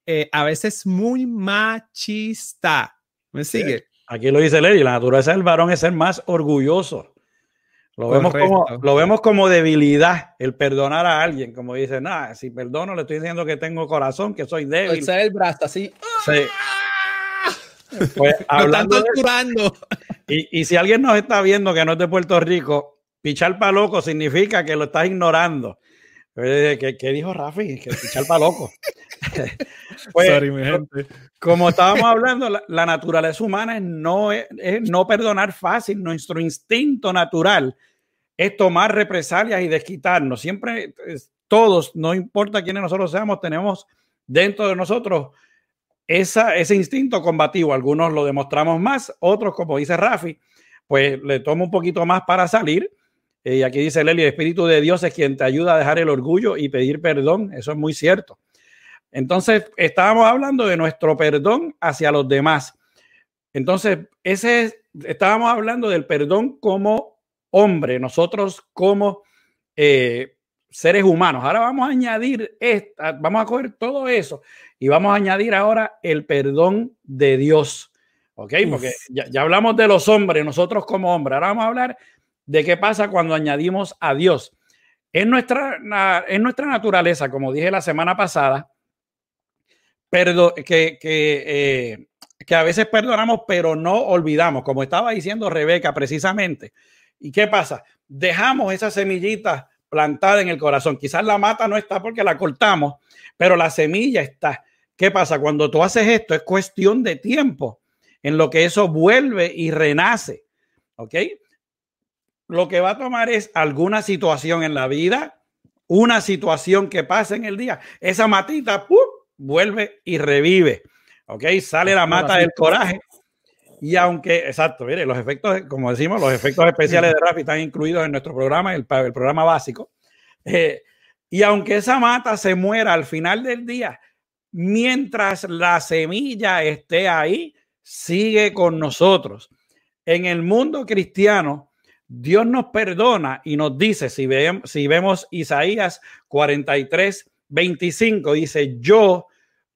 eh, a veces muy machista. ¿Me sigue? Aquí lo dice Lady, la naturaleza del varón es ser más orgulloso. Lo vemos, como, lo vemos como debilidad, el perdonar a alguien, como dice, nada, si perdono le estoy diciendo que tengo corazón, que soy débil. Alzar el brazo así. Sí. Pues hablando y, y, si alguien nos está viendo que no es de Puerto Rico, pichar para loco significa que lo estás ignorando. ¿Qué, dijo Rafi? Que para loco. pues, Sorry, mi gente. Como estábamos hablando, la, naturaleza humana es no, es, no perdonar fácil. Nuestro instinto natural es tomar represalias y desquitarnos. Siempre, todos, no importa quiénes nosotros seamos, tenemos dentro de nosotros esa, ese instinto combativo. Algunos lo demostramos más, otros, como dice Rafi, pues le toma un poquito más para salir. Y aquí dice Leli, el Espíritu de Dios es quien te ayuda a dejar el orgullo y pedir perdón. Eso es muy cierto. Entonces, estábamos hablando de nuestro perdón hacia los demás. Entonces, ese estábamos hablando del perdón como hombre, nosotros como eh, seres humanos. Ahora vamos a añadir esta, vamos a coger todo eso y vamos a añadir ahora el perdón de Dios. ¿Ok? Porque ya, ya, hablamos de los hombres, nosotros como hombres. Ahora vamos a hablar de qué pasa cuando añadimos a Dios. En nuestra, en nuestra naturaleza, como dije la semana pasada, que, eh, que a veces perdonamos, pero no olvidamos, como estaba diciendo Rebeca precisamente. ¿Y qué pasa? Dejamos esa semillita plantada en el corazón. Quizás la mata no está porque la cortamos, pero la semilla está. ¿Qué pasa? Cuando tú haces esto, es cuestión de tiempo en lo que eso vuelve y renace. ¿Ok? Lo que va a tomar es alguna situación en la vida, una situación que pasa en el día. Esa matita, ¡pum! vuelve y revive. ¿Ok? Sale la mata del coraje. Y aunque, exacto, mire, los efectos, como decimos, los efectos especiales de Rafi están incluidos en nuestro programa, el, el programa básico. Eh, y aunque esa mata se muera al final del día, mientras la semilla esté ahí, sigue con nosotros. En el mundo cristiano, Dios nos perdona y nos dice, si, si vemos Isaías 43, 25 dice, yo,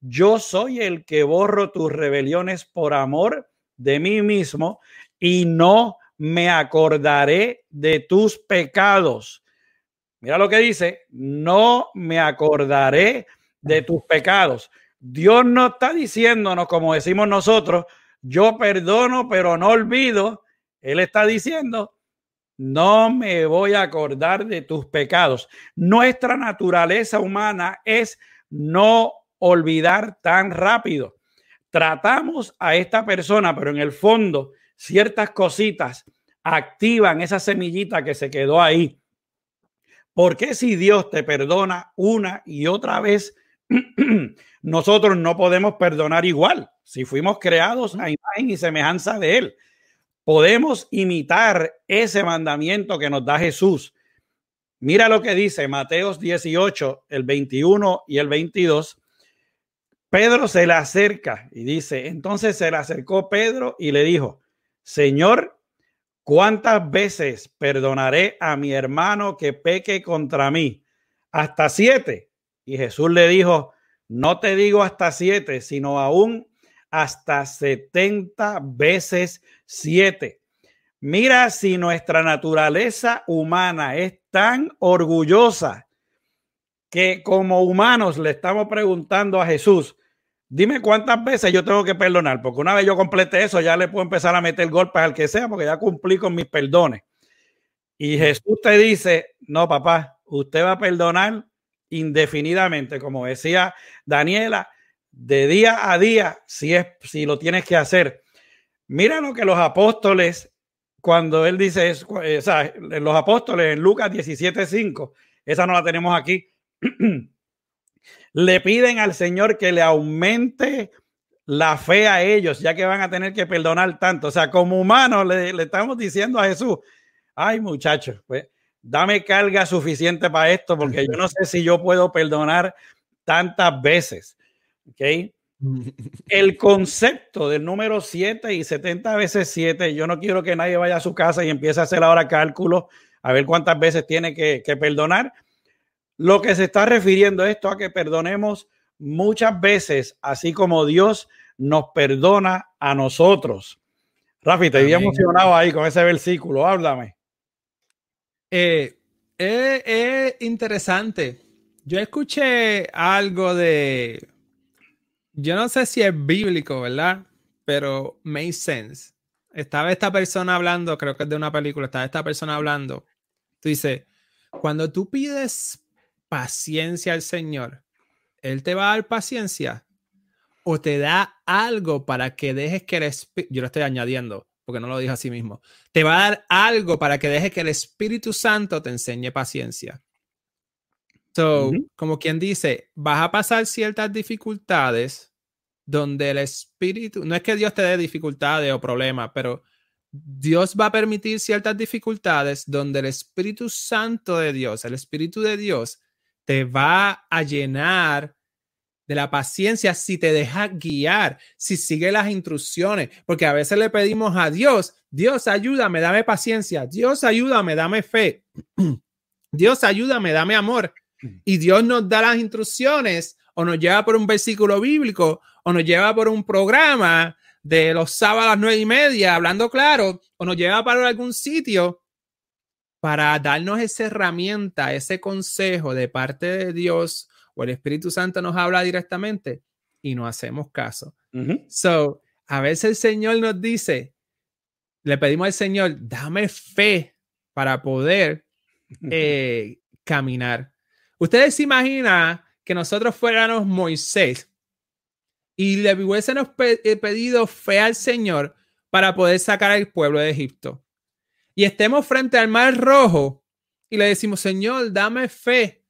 yo soy el que borro tus rebeliones por amor de mí mismo y no me acordaré de tus pecados. Mira lo que dice, no me acordaré de tus pecados. Dios no está diciéndonos, como decimos nosotros, yo perdono, pero no olvido. Él está diciendo, no me voy a acordar de tus pecados. Nuestra naturaleza humana es no olvidar tan rápido. Tratamos a esta persona, pero en el fondo ciertas cositas activan esa semillita que se quedó ahí. ¿Por qué si Dios te perdona una y otra vez, nosotros no podemos perdonar igual? Si fuimos creados a imagen y semejanza de Él podemos imitar ese mandamiento que nos da Jesús. Mira lo que dice Mateos 18, el 21 y el 22. Pedro se le acerca y dice, entonces se le acercó Pedro y le dijo, Señor, ¿cuántas veces perdonaré a mi hermano que peque contra mí? Hasta siete. Y Jesús le dijo, no te digo hasta siete, sino aún hasta 70 veces 7. Mira si nuestra naturaleza humana es tan orgullosa que como humanos le estamos preguntando a Jesús, dime cuántas veces yo tengo que perdonar, porque una vez yo complete eso, ya le puedo empezar a meter golpes al que sea, porque ya cumplí con mis perdones. Y Jesús te dice, no, papá, usted va a perdonar indefinidamente, como decía Daniela, de día a día, si, es, si lo tienes que hacer. Mira lo que los apóstoles, cuando él dice, eh, o sea, los apóstoles en Lucas 17:5, esa no la tenemos aquí, le piden al Señor que le aumente la fe a ellos, ya que van a tener que perdonar tanto. O sea, como humanos le, le estamos diciendo a Jesús, ay muchachos, pues dame carga suficiente para esto, porque yo no sé si yo puedo perdonar tantas veces. ¿ok? El concepto del número 7 y 70 veces 7, yo no quiero que nadie vaya a su casa y empiece a hacer ahora cálculos a ver cuántas veces tiene que, perdonar. lo que se está refiriendo esto a que perdonemos muchas veces, así como Dios nos perdona a nosotros. Rafi, te había emocionado ahí con ese versículo, háblame. Eh, es interesante. Yo escuché algo de, yo no sé si es bíblico, ¿verdad? Pero makes sense. Estaba esta persona hablando, creo que es de una película, estaba esta persona hablando. Tú dices, cuando tú pides paciencia al Señor, Él te va a dar paciencia o te da algo para que dejes que el Espíritu, yo lo estoy añadiendo porque no lo dijo así mismo, te va a dar algo para que dejes que el Espíritu Santo te enseñe paciencia. So, como quien dice, vas a pasar ciertas dificultades donde el Espíritu, no es que Dios te dé dificultades o problemas, pero Dios va a permitir ciertas dificultades donde el Espíritu Santo de Dios, el Espíritu de Dios, te va a llenar de la paciencia si te deja guiar, si sigue las instrucciones, porque a veces le pedimos a Dios, Dios ayúdame, dame paciencia, Dios ayúdame, dame fe, Dios ayúdame, dame amor. Y Dios nos da las instrucciones o nos lleva por un versículo bíblico o nos lleva por un programa de los sábados a las nueve y media, hablando claro, o nos lleva para algún sitio para darnos esa herramienta, ese consejo de parte de Dios o el Espíritu Santo nos habla directamente y no hacemos caso. So, a veces el Señor nos dice, le pedimos al Señor, dame fe para poder eh, caminar. Ustedes se imaginan que nosotros fuéramos Moisés y le hubiésemos eh, pedido fe al Señor para poder sacar al pueblo de Egipto. Y estemos frente al mar rojo y le decimos, Señor, dame fe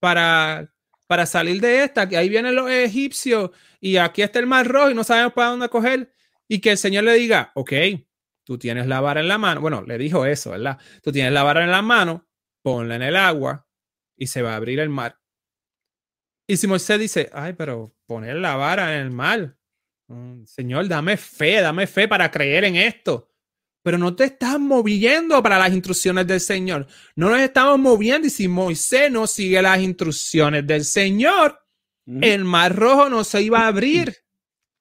para para salir de esta, que ahí vienen los egipcios y aquí está el mar rojo y no sabemos para dónde coger, y que el Señor le diga, ok, tú tienes la vara en la mano, bueno, le dijo eso, ¿verdad? Tú tienes la vara en la mano, ponla en el agua y se va a abrir el mar. Y si Moisés dice, ay, pero poner la vara en el mar, mm, Señor, dame fe, dame fe para creer en esto pero no te estás moviendo para las instrucciones del Señor. No nos estamos moviendo y si Moisés no sigue las instrucciones del Señor, el mar rojo no se iba a abrir.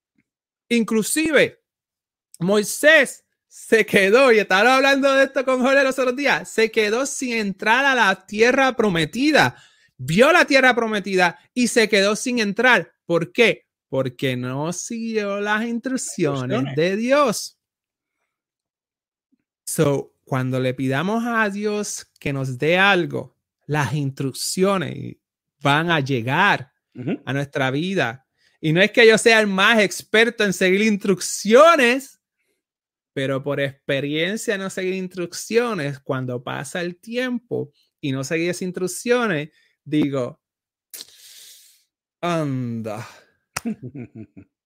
Inclusive, Moisés se quedó, y estaba hablando de esto con Jorge los otros días, se quedó sin entrar a la tierra prometida. Vio la tierra prometida y se quedó sin entrar. ¿Por qué? Porque no siguió las instrucciones de Dios. So, cuando le pidamos a Dios que nos dé algo, las instrucciones van a llegar a nuestra vida. Y no es que yo sea el más experto en seguir instrucciones, pero por experiencia no seguir instrucciones, cuando pasa el tiempo y no seguir esas instrucciones, digo, anda.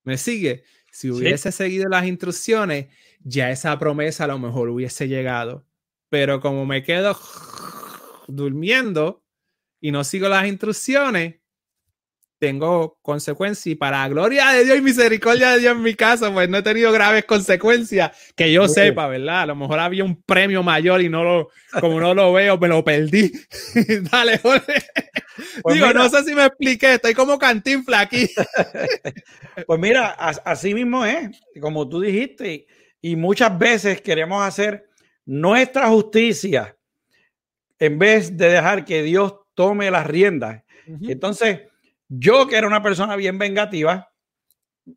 ¿Me sigue? Si hubiese seguido las instrucciones, ya esa promesa a lo mejor hubiese llegado. Pero como me quedo durmiendo y no sigo las instrucciones, tengo consecuencias y para gloria de Dios y misericordia de Dios en mi caso, pues no he tenido graves consecuencias que yo sepa, ¿verdad? A lo mejor había un premio mayor y no lo, como no lo veo, me lo perdí. Dale, Jorge. Pues Digo, no sé si me expliqué, estoy como cantinfla aquí. pues mira, así mismo es, como tú dijiste, y muchas veces queremos hacer nuestra justicia en vez de dejar que Dios tome las riendas. Entonces, yo que era una persona bien vengativa,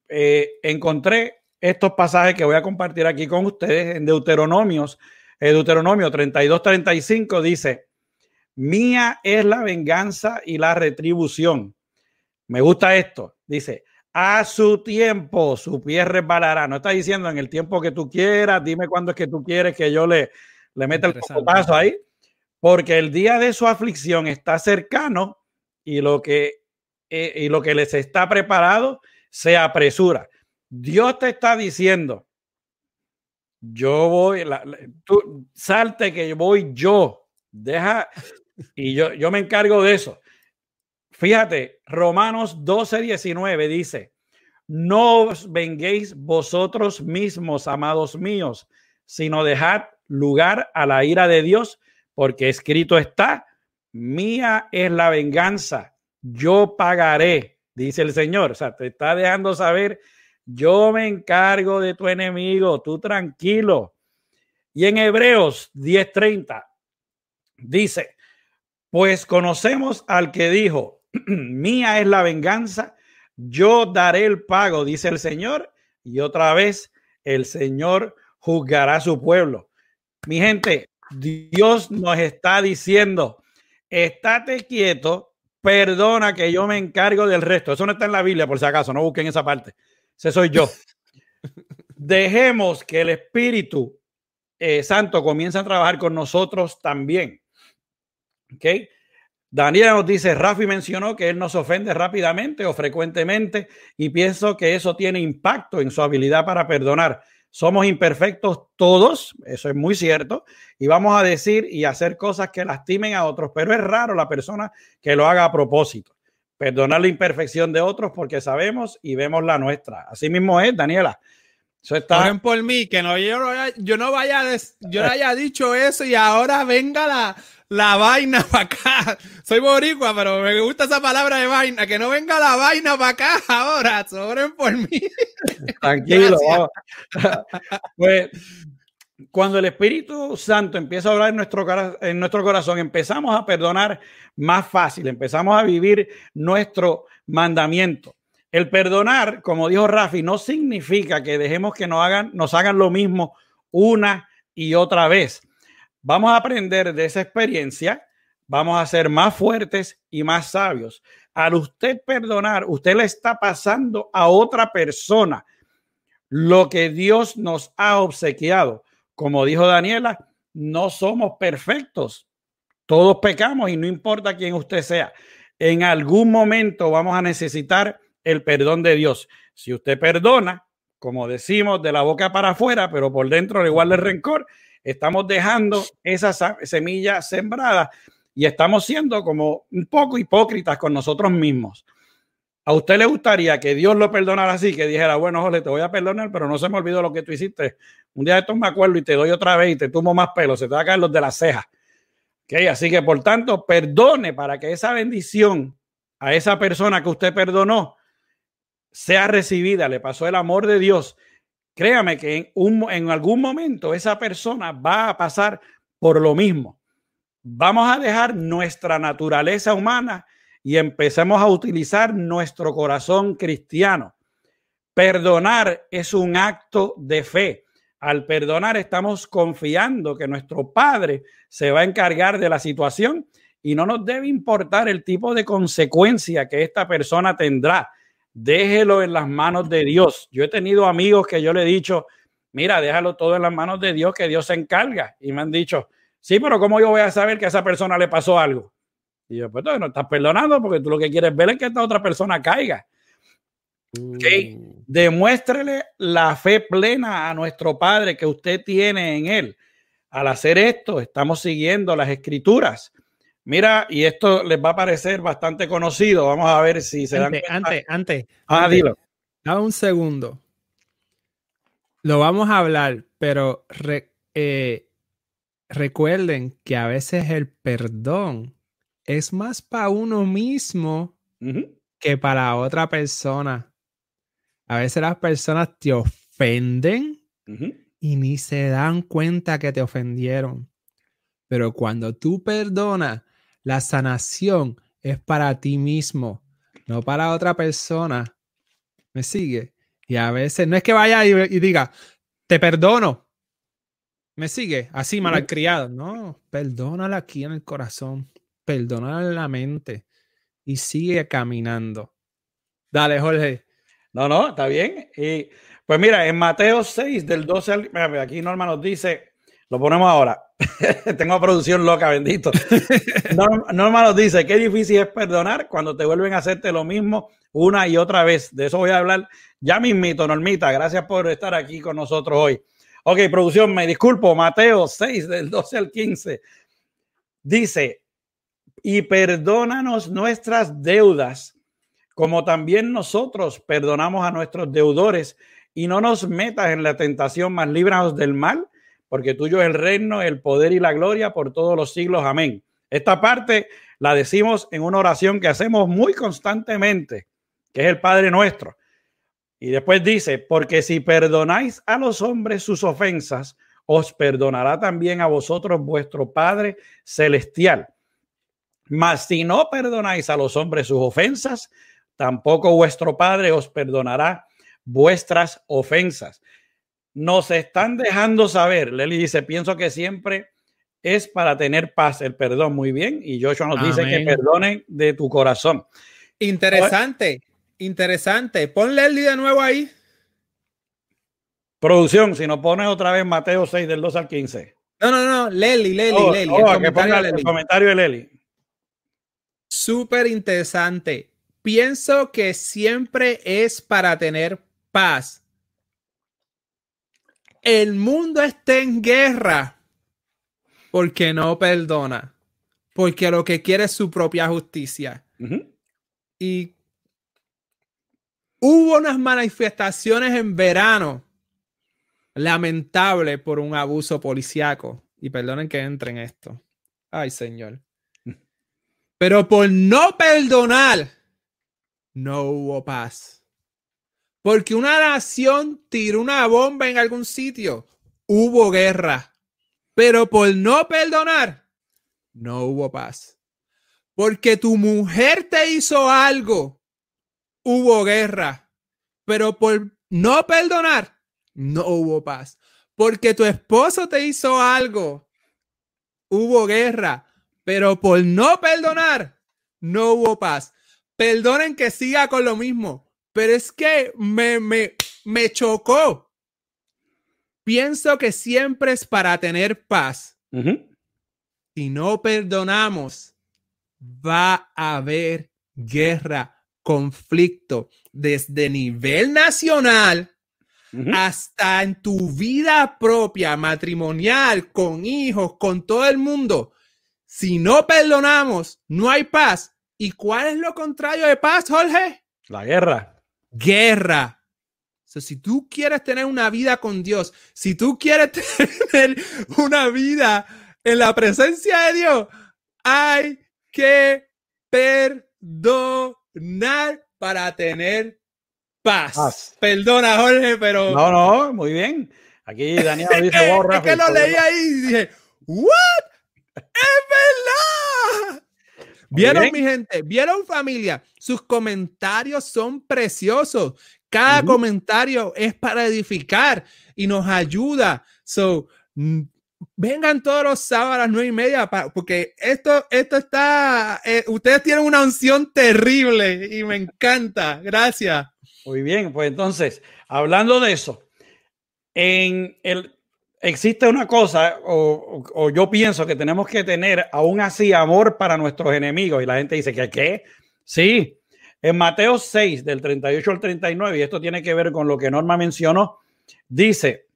eh, encontré estos pasajes que voy a compartir aquí con ustedes en Deuteronomios. En Deuteronomio 32-35 dice, mía es la venganza y la retribución. Me gusta esto. Dice, a su tiempo su pie resbalará. No está diciendo en el tiempo que tú quieras, dime cuándo es que tú quieres que yo le, le meta el paso ahí, porque el día de su aflicción está cercano y lo que, eh, y lo que les está preparado se apresura. Dios te está diciendo, yo voy, salte que voy yo, deja, y yo, yo me encargo de eso. Fíjate, Romanos 12, 19 dice, no os venguéis vosotros mismos, amados míos, sino dejad lugar a la ira de Dios, porque escrito está, mía es la venganza, yo pagaré, dice el Señor. O sea, te está dejando saber, yo me encargo de tu enemigo, tú tranquilo. Y en Hebreos 10:30 dice, pues conocemos al que dijo, mía es la venganza, yo daré el pago, dice el Señor. Y otra vez, el Señor juzgará a su pueblo. Mi gente, Dios nos está diciendo, estate quieto, perdona que yo me encargo del resto. Eso no está en la Biblia, por si acaso, no busquen esa parte. Ese soy yo. Dejemos que el Espíritu eh, Santo comience a trabajar con nosotros también. ¿Ok? Daniel nos dice, Rafi mencionó que él nos ofende rápidamente o frecuentemente y pienso que eso tiene impacto en su habilidad para perdonar. Somos imperfectos todos, eso es muy cierto, y vamos a decir y hacer cosas que lastimen a otros, pero es raro la persona que lo haga a propósito. Perdonar la imperfección de otros porque sabemos y vemos la nuestra. Así mismo es, Daniela. Eso está. por mí, que no, yo, no, yo no vaya, yo no haya dicho eso y ahora venga la, la vaina para acá. Soy boricua, pero me gusta esa palabra de vaina. Que no venga la vaina para acá ahora. Sobren por mí. Tranquilo. pues cuando el Espíritu Santo empieza a hablar en nuestro, en nuestro corazón, empezamos a perdonar más fácil, empezamos a vivir nuestro mandamiento. El perdonar, como dijo Rafi, no significa que dejemos que nos hagan, nos hagan lo mismo una y otra vez. Vamos a aprender de esa experiencia, vamos a ser más fuertes y más sabios. Al usted perdonar, usted le está pasando a otra persona lo que Dios nos ha obsequiado. Como dijo Daniela, no somos perfectos. Todos pecamos y no importa quién usted sea. En algún momento vamos a necesitar el perdón de Dios. Si usted perdona, como decimos, de la boca para afuera, pero por dentro le igual el rencor, estamos dejando esa semilla sembrada y estamos siendo como un poco hipócritas con nosotros mismos. ¿A usted le gustaría que Dios lo perdonara así? Que dijera, bueno, Jole, te voy a perdonar, pero no se me olvidó lo que tú hiciste. Un día de esto me acuerdo y te doy otra vez y te tumo más pelo, se te va a caer los de las cejas. ¿Okay? Así que, por tanto, perdone para que esa bendición a esa persona que usted perdonó sea recibida, le pasó el amor de Dios créame que en, un, en algún momento esa persona va a pasar por lo mismo. Vamos a dejar nuestra naturaleza humana y empecemos a utilizar nuestro corazón cristiano. Perdonar es un acto de fe. Al perdonar estamos confiando que nuestro Padre se va a encargar de la situación y no nos debe importar el tipo de consecuencia que esta persona tendrá déjelo en las manos de Dios. Yo he tenido amigos que yo le he dicho, mira, déjalo todo en las manos de Dios, que Dios se encarga. Y me han dicho, sí, pero ¿cómo yo voy a saber que a esa persona le pasó algo? Y yo, pues no estás perdonando porque tú lo que quieres ver es que esta otra persona caiga. Okay. Mm. Demuéstrele la fe plena a nuestro Padre que usted tiene en Él. Al hacer esto, estamos siguiendo las escrituras. Mira, y esto les va a parecer bastante conocido. Vamos a ver si se dan cuenta. Antes, antes. Ah, dilo. Da un segundo. Lo vamos a hablar, pero eh, recuerden que a veces el perdón es más para uno mismo que para otra persona. A veces las personas te ofenden y ni se dan cuenta que te ofendieron. Pero cuando tú perdonas, la sanación es para ti mismo, no para otra persona. ¿Me sigue? Y a veces no es que vaya y, diga, te perdono. ¿Me sigue? Así malcriado. No, perdónala aquí en el corazón. Perdónala en la mente. Y sigue caminando. Dale, Jorge. No, no, está bien. Y pues mira, en Mateo 6, del 12 al. Aquí Norma nos dice: lo ponemos ahora. Tengo producción loca, bendito. Norma, nos dice, qué difícil es perdonar cuando te vuelven a hacerte lo mismo una y otra vez. De eso voy a hablar ya mismito, Normita. Gracias por estar aquí con nosotros hoy. Ok, producción, me disculpo. Mateo 6, del 12 al 15. Dice, y perdónanos nuestras deudas, como también nosotros perdonamos a nuestros deudores, y no nos metas en la tentación, más líbranos del mal porque tuyo es el reino, el poder y la gloria por todos los siglos. Amén. Esta parte la decimos en una oración que hacemos muy constantemente, que es el Padre nuestro. Y después dice, porque si perdonáis a los hombres sus ofensas, os perdonará también a vosotros vuestro Padre celestial. Mas si no perdonáis a los hombres sus ofensas, tampoco vuestro Padre os perdonará vuestras ofensas. Nos están dejando saber, Leli dice, pienso que siempre es para tener paz el perdón. Muy bien. Y Joshua nos dice que perdonen de tu corazón. Interesante, interesante. Pon Leli de nuevo ahí. Producción, si nos pones otra vez Mateo 6 del 2 al 15. No, no, no, Leli, Leli, oh, Leli. Oh, que ponga el comentario de Leli. Súper interesante. Pienso que siempre es para tener paz. El mundo está en guerra porque no perdona, porque lo que quiere es su propia justicia. Y hubo unas manifestaciones en verano lamentable por un abuso policiaco. Y perdonen que entre en esto. Ay, Señor. Pero por no perdonar, no hubo paz. Porque una nación tiró una bomba en algún sitio, hubo guerra. Pero por no perdonar, no hubo paz. Porque tu mujer te hizo algo, hubo guerra. Pero por no perdonar, no hubo paz. Porque tu esposo te hizo algo, hubo guerra, pero por no perdonar, no hubo paz. Perdonen que siga con lo mismo, pero es que me, me, me chocó. Pienso que siempre es para tener paz. Si no perdonamos, va a haber guerra, conflicto, desde nivel nacional hasta en tu vida propia, matrimonial, con hijos, con todo el mundo. Si no perdonamos, no hay paz. ¿Y cuál es lo contrario de paz, Jorge? La guerra. Guerra. si tú quieres tener una vida con Dios, si tú quieres tener una vida en la presencia de Dios, hay que perdonar para tener paz. Perdona, Jorge, pero. No, no, muy bien. Aquí Daniel dice, wow, Es que lo leí ahí y dije, ¿what? ¡Es verdad! ¿Vieron, mi gente? ¿Vieron, familia? Sus comentarios son preciosos. Cada comentario es para edificar y nos ayuda. So, vengan todos los sábados a las nueve y media, porque esto, esto está, eh, ustedes tienen una unción terrible y me encanta. Gracias. Muy bien, pues entonces, hablando de eso, en el, existe una cosa, o, yo pienso que tenemos que tener aún así amor para nuestros enemigos. Y la gente dice que qué. Sí, en Mateo 6, del 38 al 39, y esto tiene que ver con lo que Norma mencionó, dice,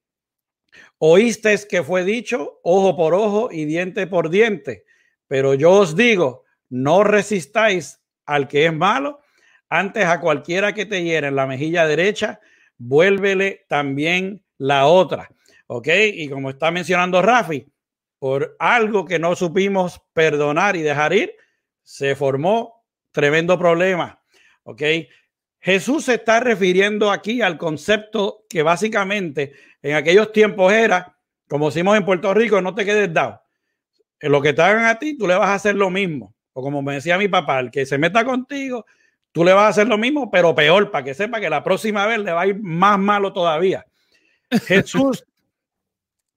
oíste que fue dicho ojo por ojo y diente por diente, pero yo os digo, no resistáis al que es malo antes a cualquiera que te hiera en la mejilla derecha, vuélvele también la otra. ¿Ok? Y como está mencionando Rafi, por algo que no supimos perdonar y dejar ir, se formó tremendo problema. ¿Ok? Jesús se está refiriendo aquí al concepto que básicamente en aquellos tiempos era, como decimos en Puerto Rico, no te quedes dado. Lo que te hagan a ti, tú le vas a hacer lo mismo. O como me decía mi papá, el que se meta contigo, tú le vas a hacer lo mismo, pero peor, para que sepa que la próxima vez le va a ir más malo todavía. Jesús,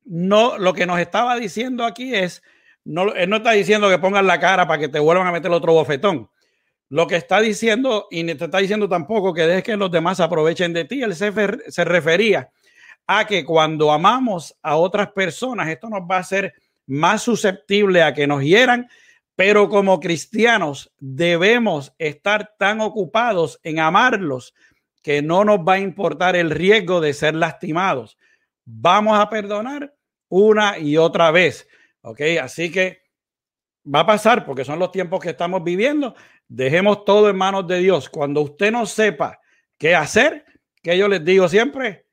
no, lo que nos estaba diciendo aquí es, no, él no está diciendo que pongas la cara para que te vuelvan a meter otro bofetón. Lo que está diciendo, y te está diciendo tampoco que dejes que los demás aprovechen de ti, él se, se refería a que cuando amamos a otras personas, esto nos va a hacer más susceptible a que nos hieran pero como cristianos debemos estar tan ocupados en amarlos que no nos va a importar el riesgo de ser lastimados. Vamos a perdonar una y otra vez. ¿Ok? Así que va a pasar porque son los tiempos que estamos viviendo. Dejemos todo en manos de Dios. Cuando usted no sepa qué hacer, que yo les digo siempre,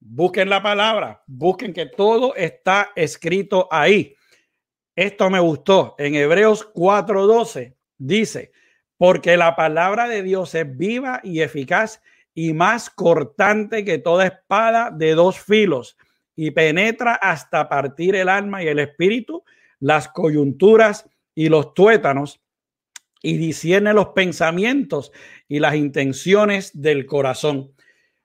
busquen la palabra, busquen que todo está escrito ahí. Esto me gustó. En Hebreos 4:12 dice, porque la palabra de Dios es viva y eficaz y más cortante que toda espada de dos filos y penetra hasta partir el alma y el espíritu, las coyunturas y los tuétanos y discierne los pensamientos y las intenciones del corazón.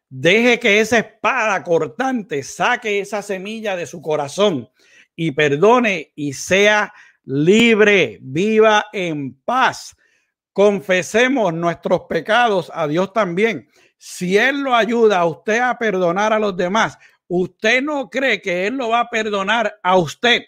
Deje que esa espada cortante saque esa semilla de su corazón y perdone y sea libre, viva en paz. Confesemos nuestros pecados a Dios también. Si Él lo ayuda a usted a perdonar a los demás, usted no cree que Él lo va a perdonar a usted.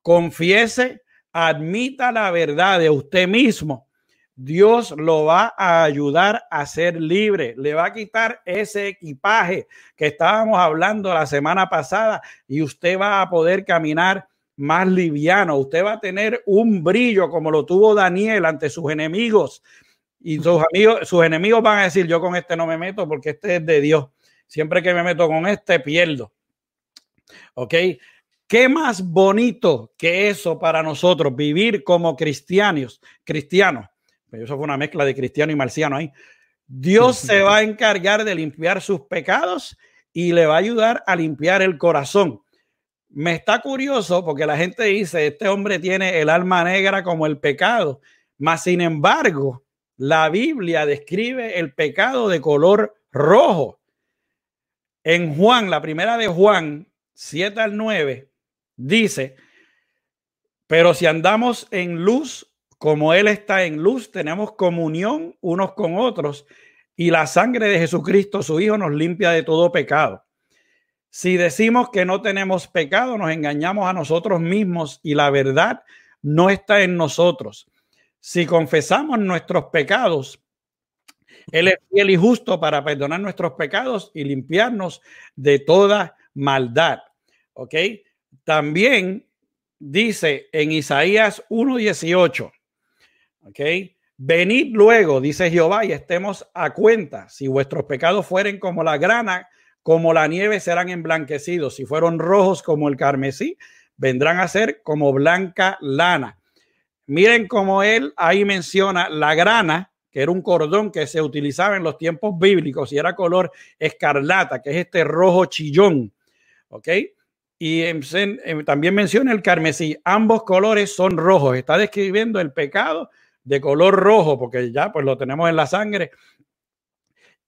Confiese, admita la verdad de usted mismo. Dios lo va a ayudar a ser libre, le va a quitar ese equipaje que estábamos hablando la semana pasada y usted va a poder caminar más liviano, usted va a tener un brillo como lo tuvo Daniel ante sus enemigos y sus amigos, sus enemigos van a decir, yo con este no me meto porque este es de Dios. Siempre que me meto con este pierdo. ¿Ok? ¿Qué más bonito que eso para nosotros, vivir como cristianos, cristianos? Eso fue una mezcla de cristiano y marciano ahí. Dios se va a encargar de limpiar sus pecados y le va a ayudar a limpiar el corazón. Me está curioso porque la gente dice, este hombre tiene el alma negra como el pecado, mas sin embargo, la Biblia describe el pecado de color rojo. En Juan, la primera de Juan 7 al 9, dice, pero si andamos en luz como Él está en luz, tenemos comunión unos con otros y la sangre de Jesucristo, su Hijo, nos limpia de todo pecado. Si decimos que no tenemos pecado, nos engañamos a nosotros mismos y la verdad no está en nosotros. Si confesamos nuestros pecados, Él es fiel y justo para perdonar nuestros pecados y limpiarnos de toda maldad. ¿Ok? También dice en Isaías 1.18, ¿Ok? Venid luego, dice Jehová, y estemos a cuenta. Si vuestros pecados fueren como la grana, como la nieve serán emblanquecidos. Si fueron rojos como el carmesí, vendrán a ser como blanca lana. Miren cómo él ahí menciona la grana, que era un cordón que se utilizaba en los tiempos bíblicos y era color escarlata, que es este rojo chillón. ¿Ok? Y también menciona el carmesí. Ambos colores son rojos. Está describiendo el pecado de color rojo, porque ya pues lo tenemos en la sangre.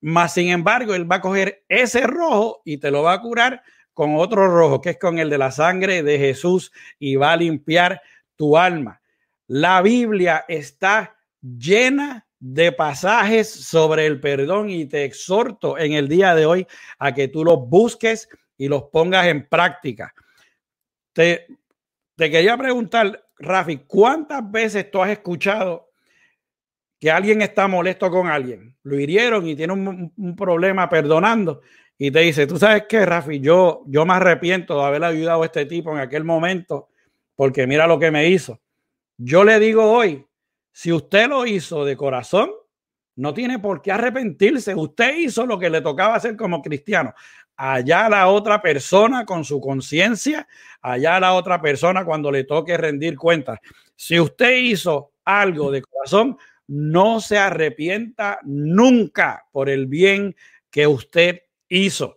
Más sin embargo, él va a coger ese rojo y te lo va a curar con otro rojo, que es con el de la sangre de Jesús y va a limpiar tu alma. La Biblia está llena de pasajes sobre el perdón y te exhorto en el día de hoy a que tú los busques y los pongas en práctica. Te, te quería preguntar, Rafi, ¿cuántas veces tú has escuchado que alguien está molesto con alguien, lo hirieron y tiene un, problema perdonando y te dice, tú sabes qué, Rafi, yo, yo me arrepiento de haber ayudado a este tipo en aquel momento porque mira lo que me hizo. Yo le digo hoy, si usted lo hizo de corazón, no tiene por qué arrepentirse. Usted hizo lo que le tocaba hacer como cristiano. Allá la otra persona con su conciencia, allá la otra persona cuando le toque rendir cuentas. Si usted hizo algo de corazón, no se arrepienta nunca por el bien que usted hizo.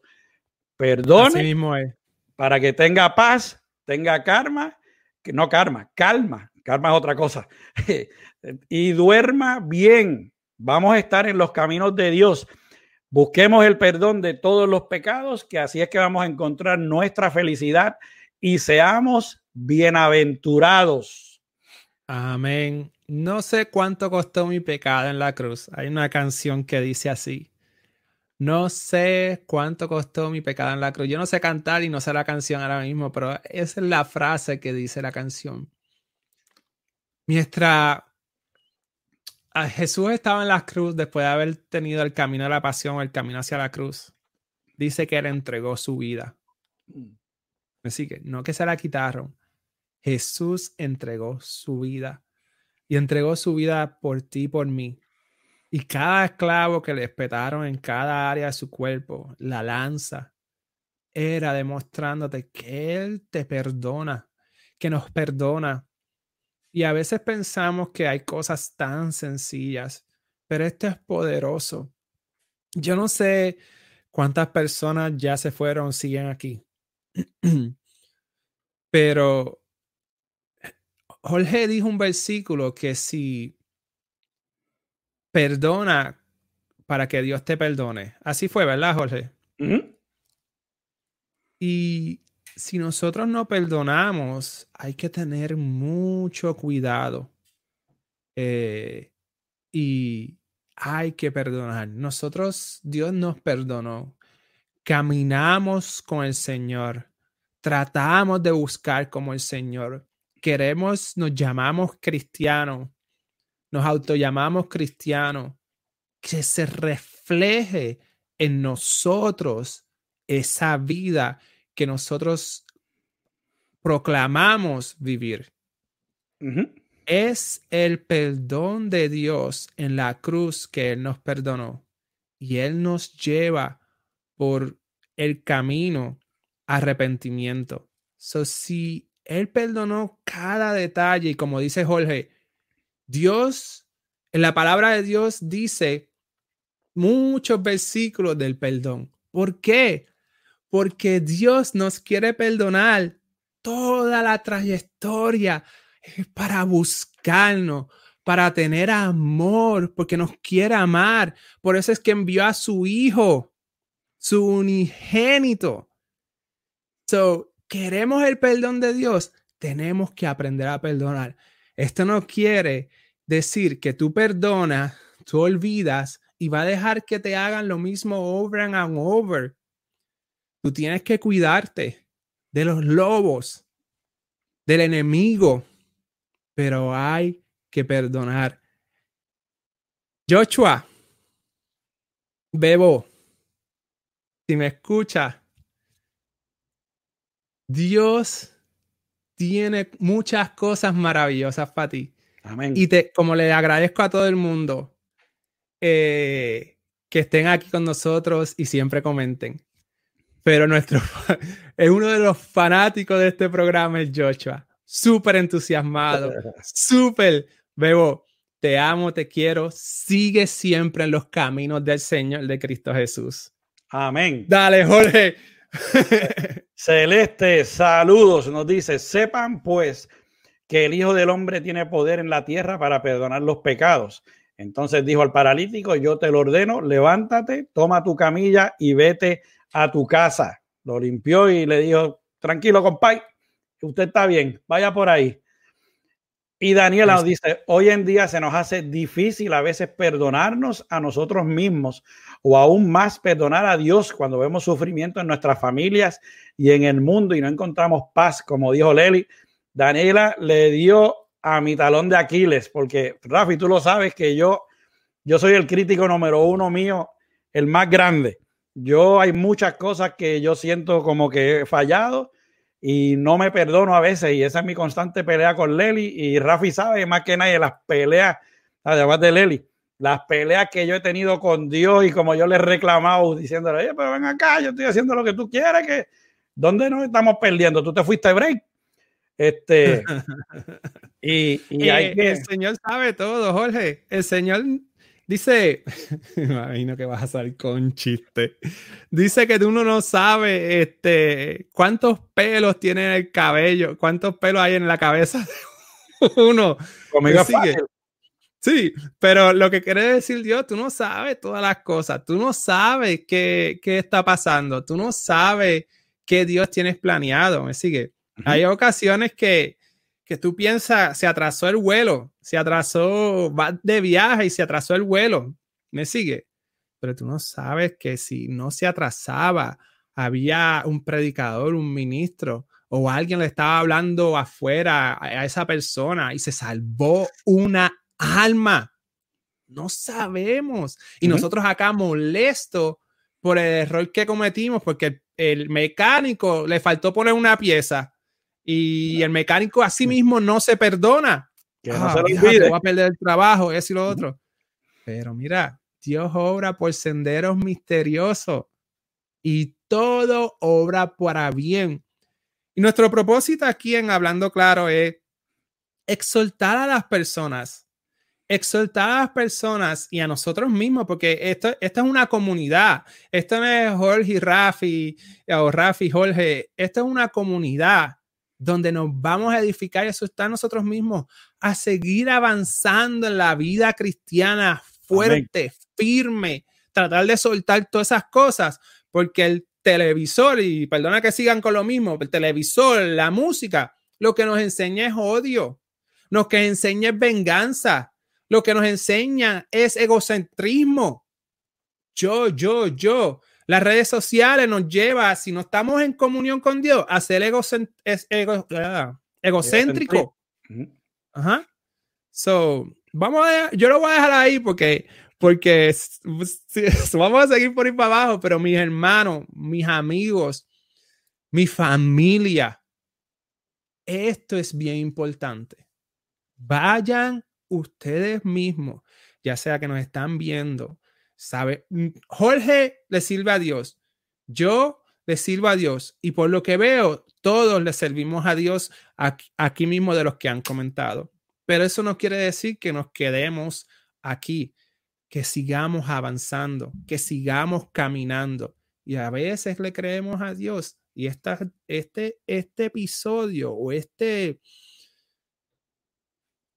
Perdone para que tenga paz, tenga karma, que no karma, calma, karma es otra cosa. y duerma bien. Vamos a estar en los caminos de Dios. Busquemos el perdón de todos los pecados, que así es que vamos a encontrar nuestra felicidad y seamos bienaventurados. Amén. No sé cuánto costó mi pecado en la cruz. Hay una canción que dice así. No sé cuánto costó mi pecado en la cruz. Yo no sé cantar y no sé la canción ahora mismo, pero esa es la frase que dice la canción. Mientras Jesús estaba en la cruz después de haber tenido el camino de la pasión, el camino hacia la cruz, dice que él entregó su vida. Mm. Así que no que se la quitaron. Jesús entregó su vida y entregó su vida por ti y por mí. Y cada esclavo que le espetaron en cada área de su cuerpo, la lanza, era demostrándote que Él te perdona, que nos perdona. Y a veces pensamos que hay cosas tan sencillas, pero esto es poderoso. Yo no sé cuántas personas ya se fueron, siguen aquí. pero Jorge dijo un versículo que si perdona para que Dios te perdone. Así fue, ¿verdad, Jorge? Y si nosotros no perdonamos, hay que tener mucho cuidado. Eh, y hay que perdonar. Nosotros, Dios nos perdonó. Caminamos con el Señor. Tratamos de buscar como el Señor queremos, nos llamamos cristianos, nos autollamamos cristianos, que se refleje en nosotros esa vida que nosotros proclamamos vivir. Es el perdón de Dios en la cruz que Él nos perdonó y Él nos lleva por el camino arrepentimiento. So, si él perdonó cada detalle y como dice Jorge, Dios, en la palabra de Dios dice muchos versículos del perdón. ¿Por qué? Porque Dios nos quiere perdonar toda la trayectoria para buscarnos, para tener amor, porque nos quiere amar. Por eso es que envió a su hijo, su unigénito. So, queremos el perdón de Dios, tenemos que aprender a perdonar. Esto no quiere decir que tú perdonas, tú olvidas y va a dejar que te hagan lo mismo over and over. Tú tienes que cuidarte de los lobos, del enemigo, pero hay que perdonar. Joshua, Bebo, si me escucha, Dios tiene muchas cosas maravillosas para ti. Amén. Y te, como le agradezco a todo el mundo eh, que estén aquí con nosotros y siempre comenten. Pero nuestro es uno de los fanáticos de este programa, es Joshua. Súper entusiasmado, súper, Bebo, te amo, te quiero. Sigue siempre en los caminos del Señor de Cristo Jesús. Amén. Dale, Jorge. Celeste, saludos. Nos dice, sepan pues que el Hijo del Hombre tiene poder en la tierra para perdonar los pecados. Entonces dijo al paralítico, yo te lo ordeno, levántate, toma tu camilla y vete a tu casa. Lo limpió y le dijo, tranquilo, compadre, usted está bien, vaya por ahí. Y Daniela nos dice, hoy en día se nos hace difícil a veces perdonarnos a nosotros mismos o aún más perdonar a Dios cuando vemos sufrimiento en nuestras familias y en el mundo y no encontramos paz, como dijo Leli. Daniela le dio a mi talón de Aquiles, porque Rafi, tú lo sabes que yo, yo soy el crítico número uno mío, el más grande. Yo hay muchas cosas que yo siento como que he fallado y no me perdono a veces y esa es mi constante pelea con Leli y Rafi sabe más que nadie las peleas, además de Leli, las peleas que yo he tenido con Dios y como yo le he reclamado diciéndole, oye, pero ven acá, yo estoy haciendo lo que tú quieres, que ¿dónde nos estamos perdiendo? ¿Tú te fuiste break? Este, y, y hay que... El Señor sabe todo, Jorge. El Señor Dice, me imagino que vas a salir con chiste. Dice que uno no sabe este, cuántos pelos tiene el cabello, cuántos pelos hay en la cabeza de uno. Sí, pero lo que quiere decir Dios, tú no sabes todas las cosas, tú no sabes qué, qué está pasando, tú no sabes qué Dios tienes planeado, me sigue. Hay ocasiones que, que tú piensas, se atrasó el vuelo, se atrasó, va de viaje y se atrasó el vuelo, me sigue. Pero tú no sabes que si no se atrasaba, había un predicador, un ministro o alguien le estaba hablando afuera a esa persona y se salvó una alma. No sabemos. Y nosotros acá molestos por el error que cometimos porque el mecánico le faltó poner una pieza y el mecánico a sí mismo no se perdona. Que no ah, se lo Va a perder el trabajo, eso y lo otro. Pero mira, Dios obra por senderos misteriosos y todo obra para bien. Y nuestro propósito aquí en Hablando Claro es exhortar a las personas, exhortar a las personas y a nosotros mismos, porque esto, esta es una comunidad. Esto no es Jorge y Rafi o Rafi y Jorge. Esto es una comunidad donde nos vamos a edificar y asustar nosotros mismos a seguir avanzando en la vida cristiana fuerte, firme, tratar de soltar todas esas cosas, porque el televisor, y perdona que sigan con lo mismo, el televisor, la música, lo que nos enseña es odio, lo que enseña es venganza, lo que nos enseña es egocentrismo. Yo, yo, yo. Las redes sociales nos lleva, si no estamos en comunión con Dios, a ser ah, egocéntrico. Ajá. So, vamos a, yo lo voy a dejar ahí porque, porque vamos a seguir por ahí para abajo, pero mis hermanos, mis amigos, mi familia, esto es bien importante. Vayan ustedes mismos, ya sea que nos están viendo, sabe, mm, Jorge le sirve a Dios, yo le sirvo a Dios y por lo que veo, todos le servimos a Dios aquí, aquí mismo de los que han comentado. Pero eso no quiere decir que nos quedemos aquí, que sigamos avanzando, que sigamos caminando. Y a veces le creemos a Dios. Y esta, este, este episodio o este,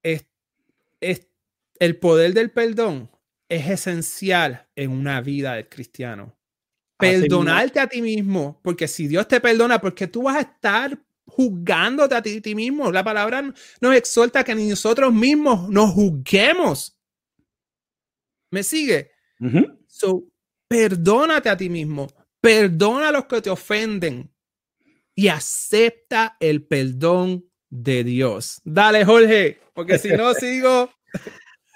es, el poder del perdón es esencial en una vida del cristiano. Perdonarte a ti mismo, porque si Dios te perdona, porque tú vas a estar juzgándote a ti, mismo. La palabra nos exhorta que ni nosotros mismos nos juzguemos. ¿Me sigue? So, perdónate a ti mismo, perdona a los que te ofenden y acepta el perdón de Dios. Dale, Jorge, porque si no sigo.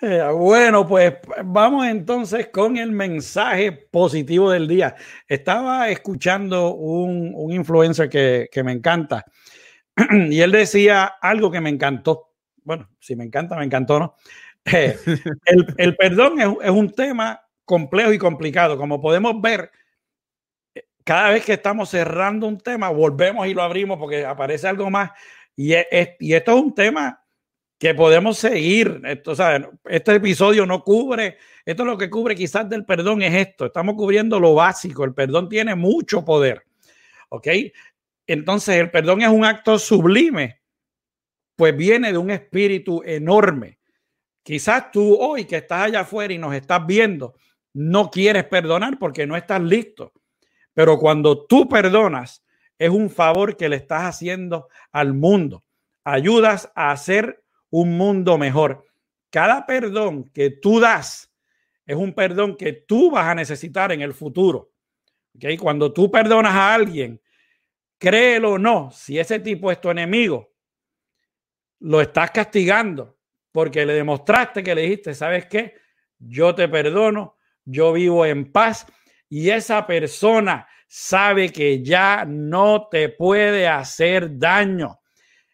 Eh, bueno, pues vamos entonces con el mensaje positivo del día. Estaba escuchando un, un influencer que, que me encanta y él decía algo que me encantó. Bueno, si me encanta, me encantó, ¿no? Eh, el, perdón es, un tema complejo y complicado. Como podemos ver, cada vez que estamos cerrando un tema, volvemos y lo abrimos porque aparece algo más. Y, y esto es un tema que podemos seguir. Esto, este episodio no cubre, esto es lo que cubre quizás del perdón es esto. Estamos cubriendo lo básico. El perdón tiene mucho poder. ¿Ok? Entonces el perdón es un acto sublime, pues viene de un espíritu enorme. Quizás tú hoy que estás allá afuera y nos estás viendo, no quieres perdonar porque no estás listo. Pero cuando tú perdonas, es un favor que le estás haciendo al mundo. Ayudas a hacer un mundo mejor. Cada perdón que tú das es un perdón que tú vas a necesitar en el futuro. ¿Okay? Cuando tú perdonas a alguien, créelo o no, si ese tipo es tu enemigo, lo estás castigando porque le demostraste que le dijiste, ¿sabes qué? Yo te perdono, yo vivo en paz y esa persona sabe que ya no te puede hacer daño.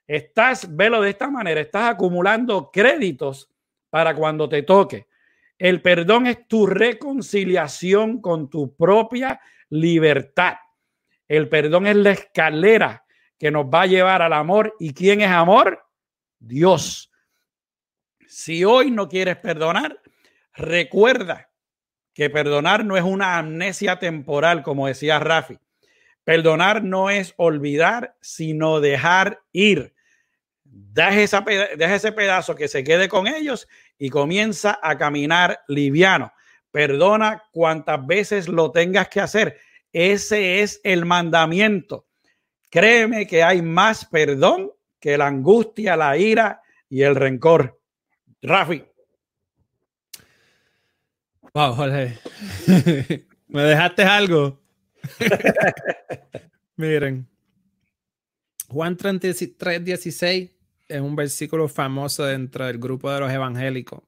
Estás, velo de esta manera, estás acumulando créditos para cuando te toque. El perdón es tu reconciliación con tu propia libertad. El perdón es la escalera que nos va a llevar al amor. ¿Y quién es amor? Dios. Si hoy no quieres perdonar, recuerda que perdonar no es una amnesia temporal, como decía Rafi. Perdonar no es olvidar, sino dejar ir. Deja, esa, deja ese pedazo que se quede con ellos y comienza a caminar liviano. Perdona cuantas veces lo tengas que hacer. Ese es el mandamiento. Créeme que hay más perdón que la angustia, la ira y el rencor. Rafi. Wow, Jorge. Me dejaste algo. Miren. Juan 33, 16 es un versículo famoso dentro del grupo de los evangélicos.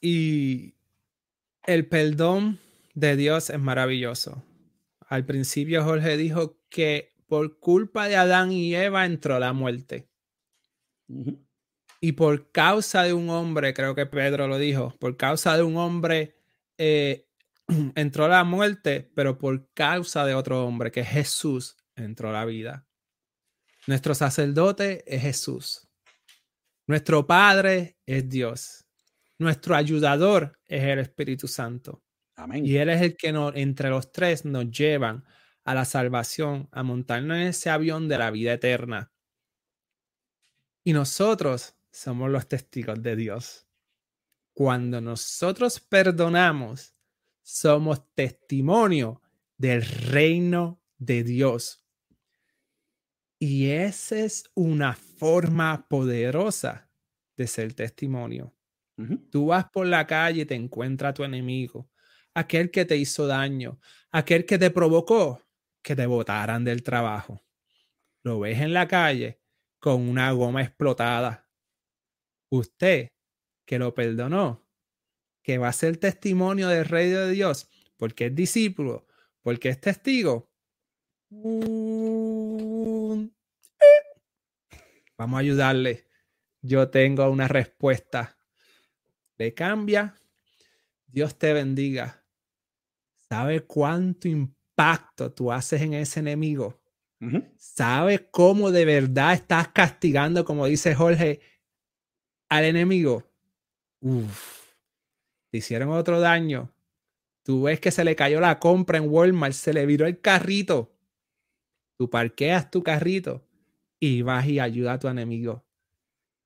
y el perdón de Dios es maravilloso. Al principio Jorge dijo que por culpa de Adán y Eva entró la muerte. Y por causa de un hombre, creo que Pedro lo dijo, por causa de un hombre, eh, entró la muerte, pero por causa de otro hombre, que es Jesús, entró la vida. Nuestro sacerdote es Jesús. Nuestro Padre es Dios. Nuestro ayudador es el Espíritu Santo. Amén. Y Él es el que nos, entre los tres nos llevan a la salvación, a montarnos en ese avión de la vida eterna. Y nosotros somos los testigos de Dios. Cuando nosotros perdonamos, somos testimonio del reino de Dios. Y esa es una forma poderosa de ser testimonio. Tú vas por la calle y te encuentra tu enemigo, aquel que te hizo daño, aquel que te provocó que te botaran del trabajo. Lo ves en la calle con una goma explotada. Usted que lo perdonó, que va a ser testimonio del Rey de Dios, porque es discípulo, porque es testigo. Vamos a ayudarle. Yo tengo una respuesta. Le cambia. Dios te bendiga. ¿Sabe cuánto impacto tú haces en ese enemigo? ¿Sabe cómo de verdad estás castigando, como dice Jorge, al enemigo? Uf, te hicieron otro daño. Tú ves que se le cayó la compra en Walmart, se le viró el carrito. Tú parqueas tu carrito y vas y ayuda a tu enemigo.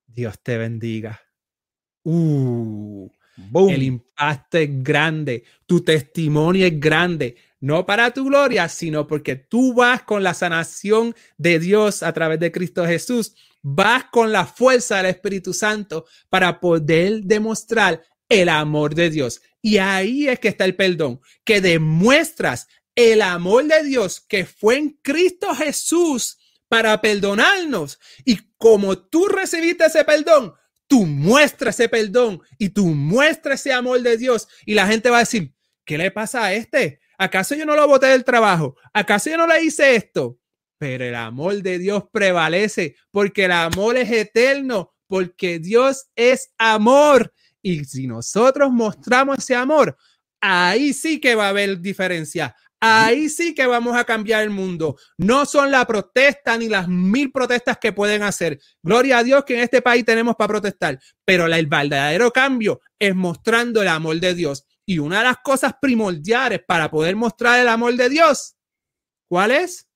Dios te bendiga. Uh, el impacto es grande, tu testimonio es grande, no para tu gloria, sino porque tú vas con la sanación de Dios a través de Cristo Jesús, vas con la fuerza del Espíritu Santo para poder demostrar el amor de Dios. Y ahí es que está el perdón, que demuestras el amor de Dios que fue en Cristo Jesús para perdonarnos. Y como tú recibiste ese perdón, tú muestras ese perdón y tú muestras ese amor de Dios. Y la gente va a decir, ¿qué le pasa a este? ¿Acaso yo no lo boté del trabajo? ¿Acaso yo no le hice esto? Pero el amor de Dios prevalece porque el amor es eterno, porque Dios es amor. Y si nosotros mostramos ese amor, ahí sí que va a haber diferencia. Ahí sí que vamos a cambiar el mundo. No son la protesta ni las mil protestas que pueden hacer. Gloria a Dios que en este país tenemos para protestar. Pero el verdadero cambio es mostrando el amor de Dios. Y una de las cosas primordiales para poder mostrar el amor de Dios, ¿cuál es?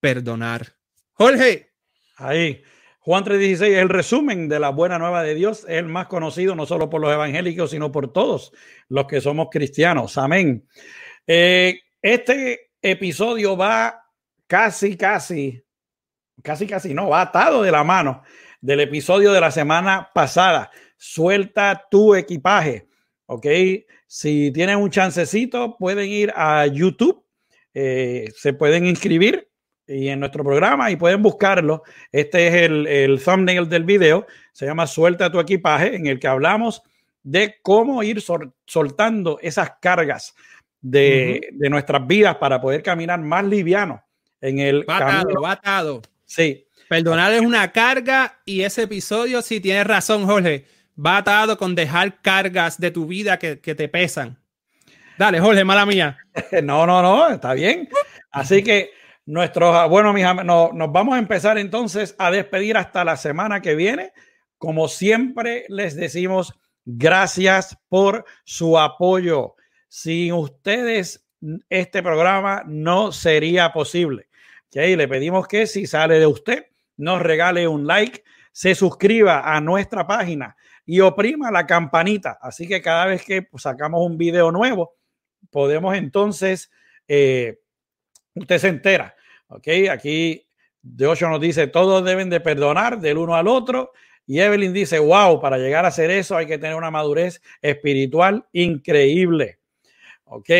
Perdonar. Jorge. Ahí. Juan 3:16 es el resumen de la buena nueva de Dios, es el más conocido no solo por los evangélicos, sino por todos los que somos cristianos. Amén. Eh, este episodio va casi, casi, casi, casi, no, va atado de la mano del episodio de la semana pasada. Suelta tu equipaje, ¿ok? Si tienen un chancecito, pueden ir a YouTube, eh, se pueden inscribir y en nuestro programa y pueden buscarlo. Este es el, el thumbnail del video, se llama Suelta tu equipaje, en el que hablamos de cómo ir soltando esas cargas de, nuestras vidas para poder caminar más liviano en el camino. atado. Sí. Perdonar es una carga y ese episodio, si tienes razón, Jorge, va atado con dejar cargas de tu vida que, te pesan. Dale, Jorge, mala mía. no, no, no, está bien. Así que nuestros, bueno, mis no, nos vamos a empezar entonces a despedir hasta la semana que viene. Como siempre les decimos, gracias por su apoyo. Sin ustedes, este programa no sería posible. ¿Okay? Le pedimos que si sale de usted, nos regale un like, se suscriba a nuestra página y oprima la campanita. Así que cada vez que sacamos un video nuevo, podemos entonces, eh, usted se entera. ¿Ok? Aquí Joshua nos dice, todos deben de perdonar del uno al otro. Y Evelyn dice, wow, para llegar a hacer eso hay que tener una madurez espiritual increíble. Ok,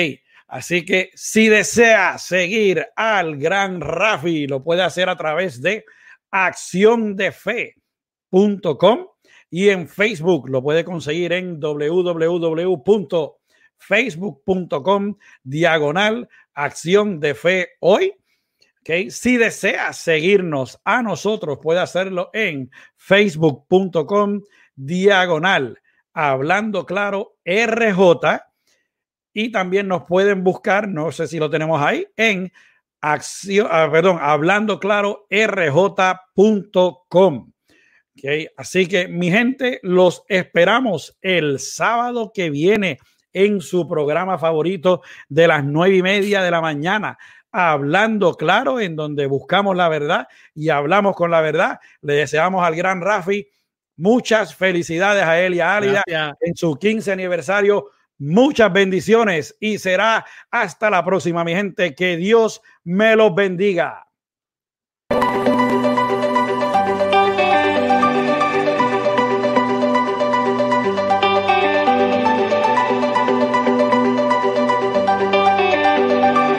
así que si desea seguir al gran Rafi, lo puede hacer a través de acciondefe.com y en Facebook lo puede conseguir en www.facebook.com diagonal acción de fe hoy. Okay. Si desea seguirnos a nosotros, puede hacerlo en facebook.com diagonal hablando claro RJ y también nos pueden buscar, no sé si lo tenemos ahí, en acción, ah, perdón, hablando claro, rj.com. Okay. Así que mi gente, los esperamos el sábado que viene en su programa favorito de las nueve y media de la mañana. Hablando claro, en donde buscamos la verdad y hablamos con la verdad. Le deseamos al gran Rafi muchas felicidades a él y a Álida en su 15 aniversario. Muchas bendiciones y será hasta la próxima, mi gente. Que Dios me los bendiga.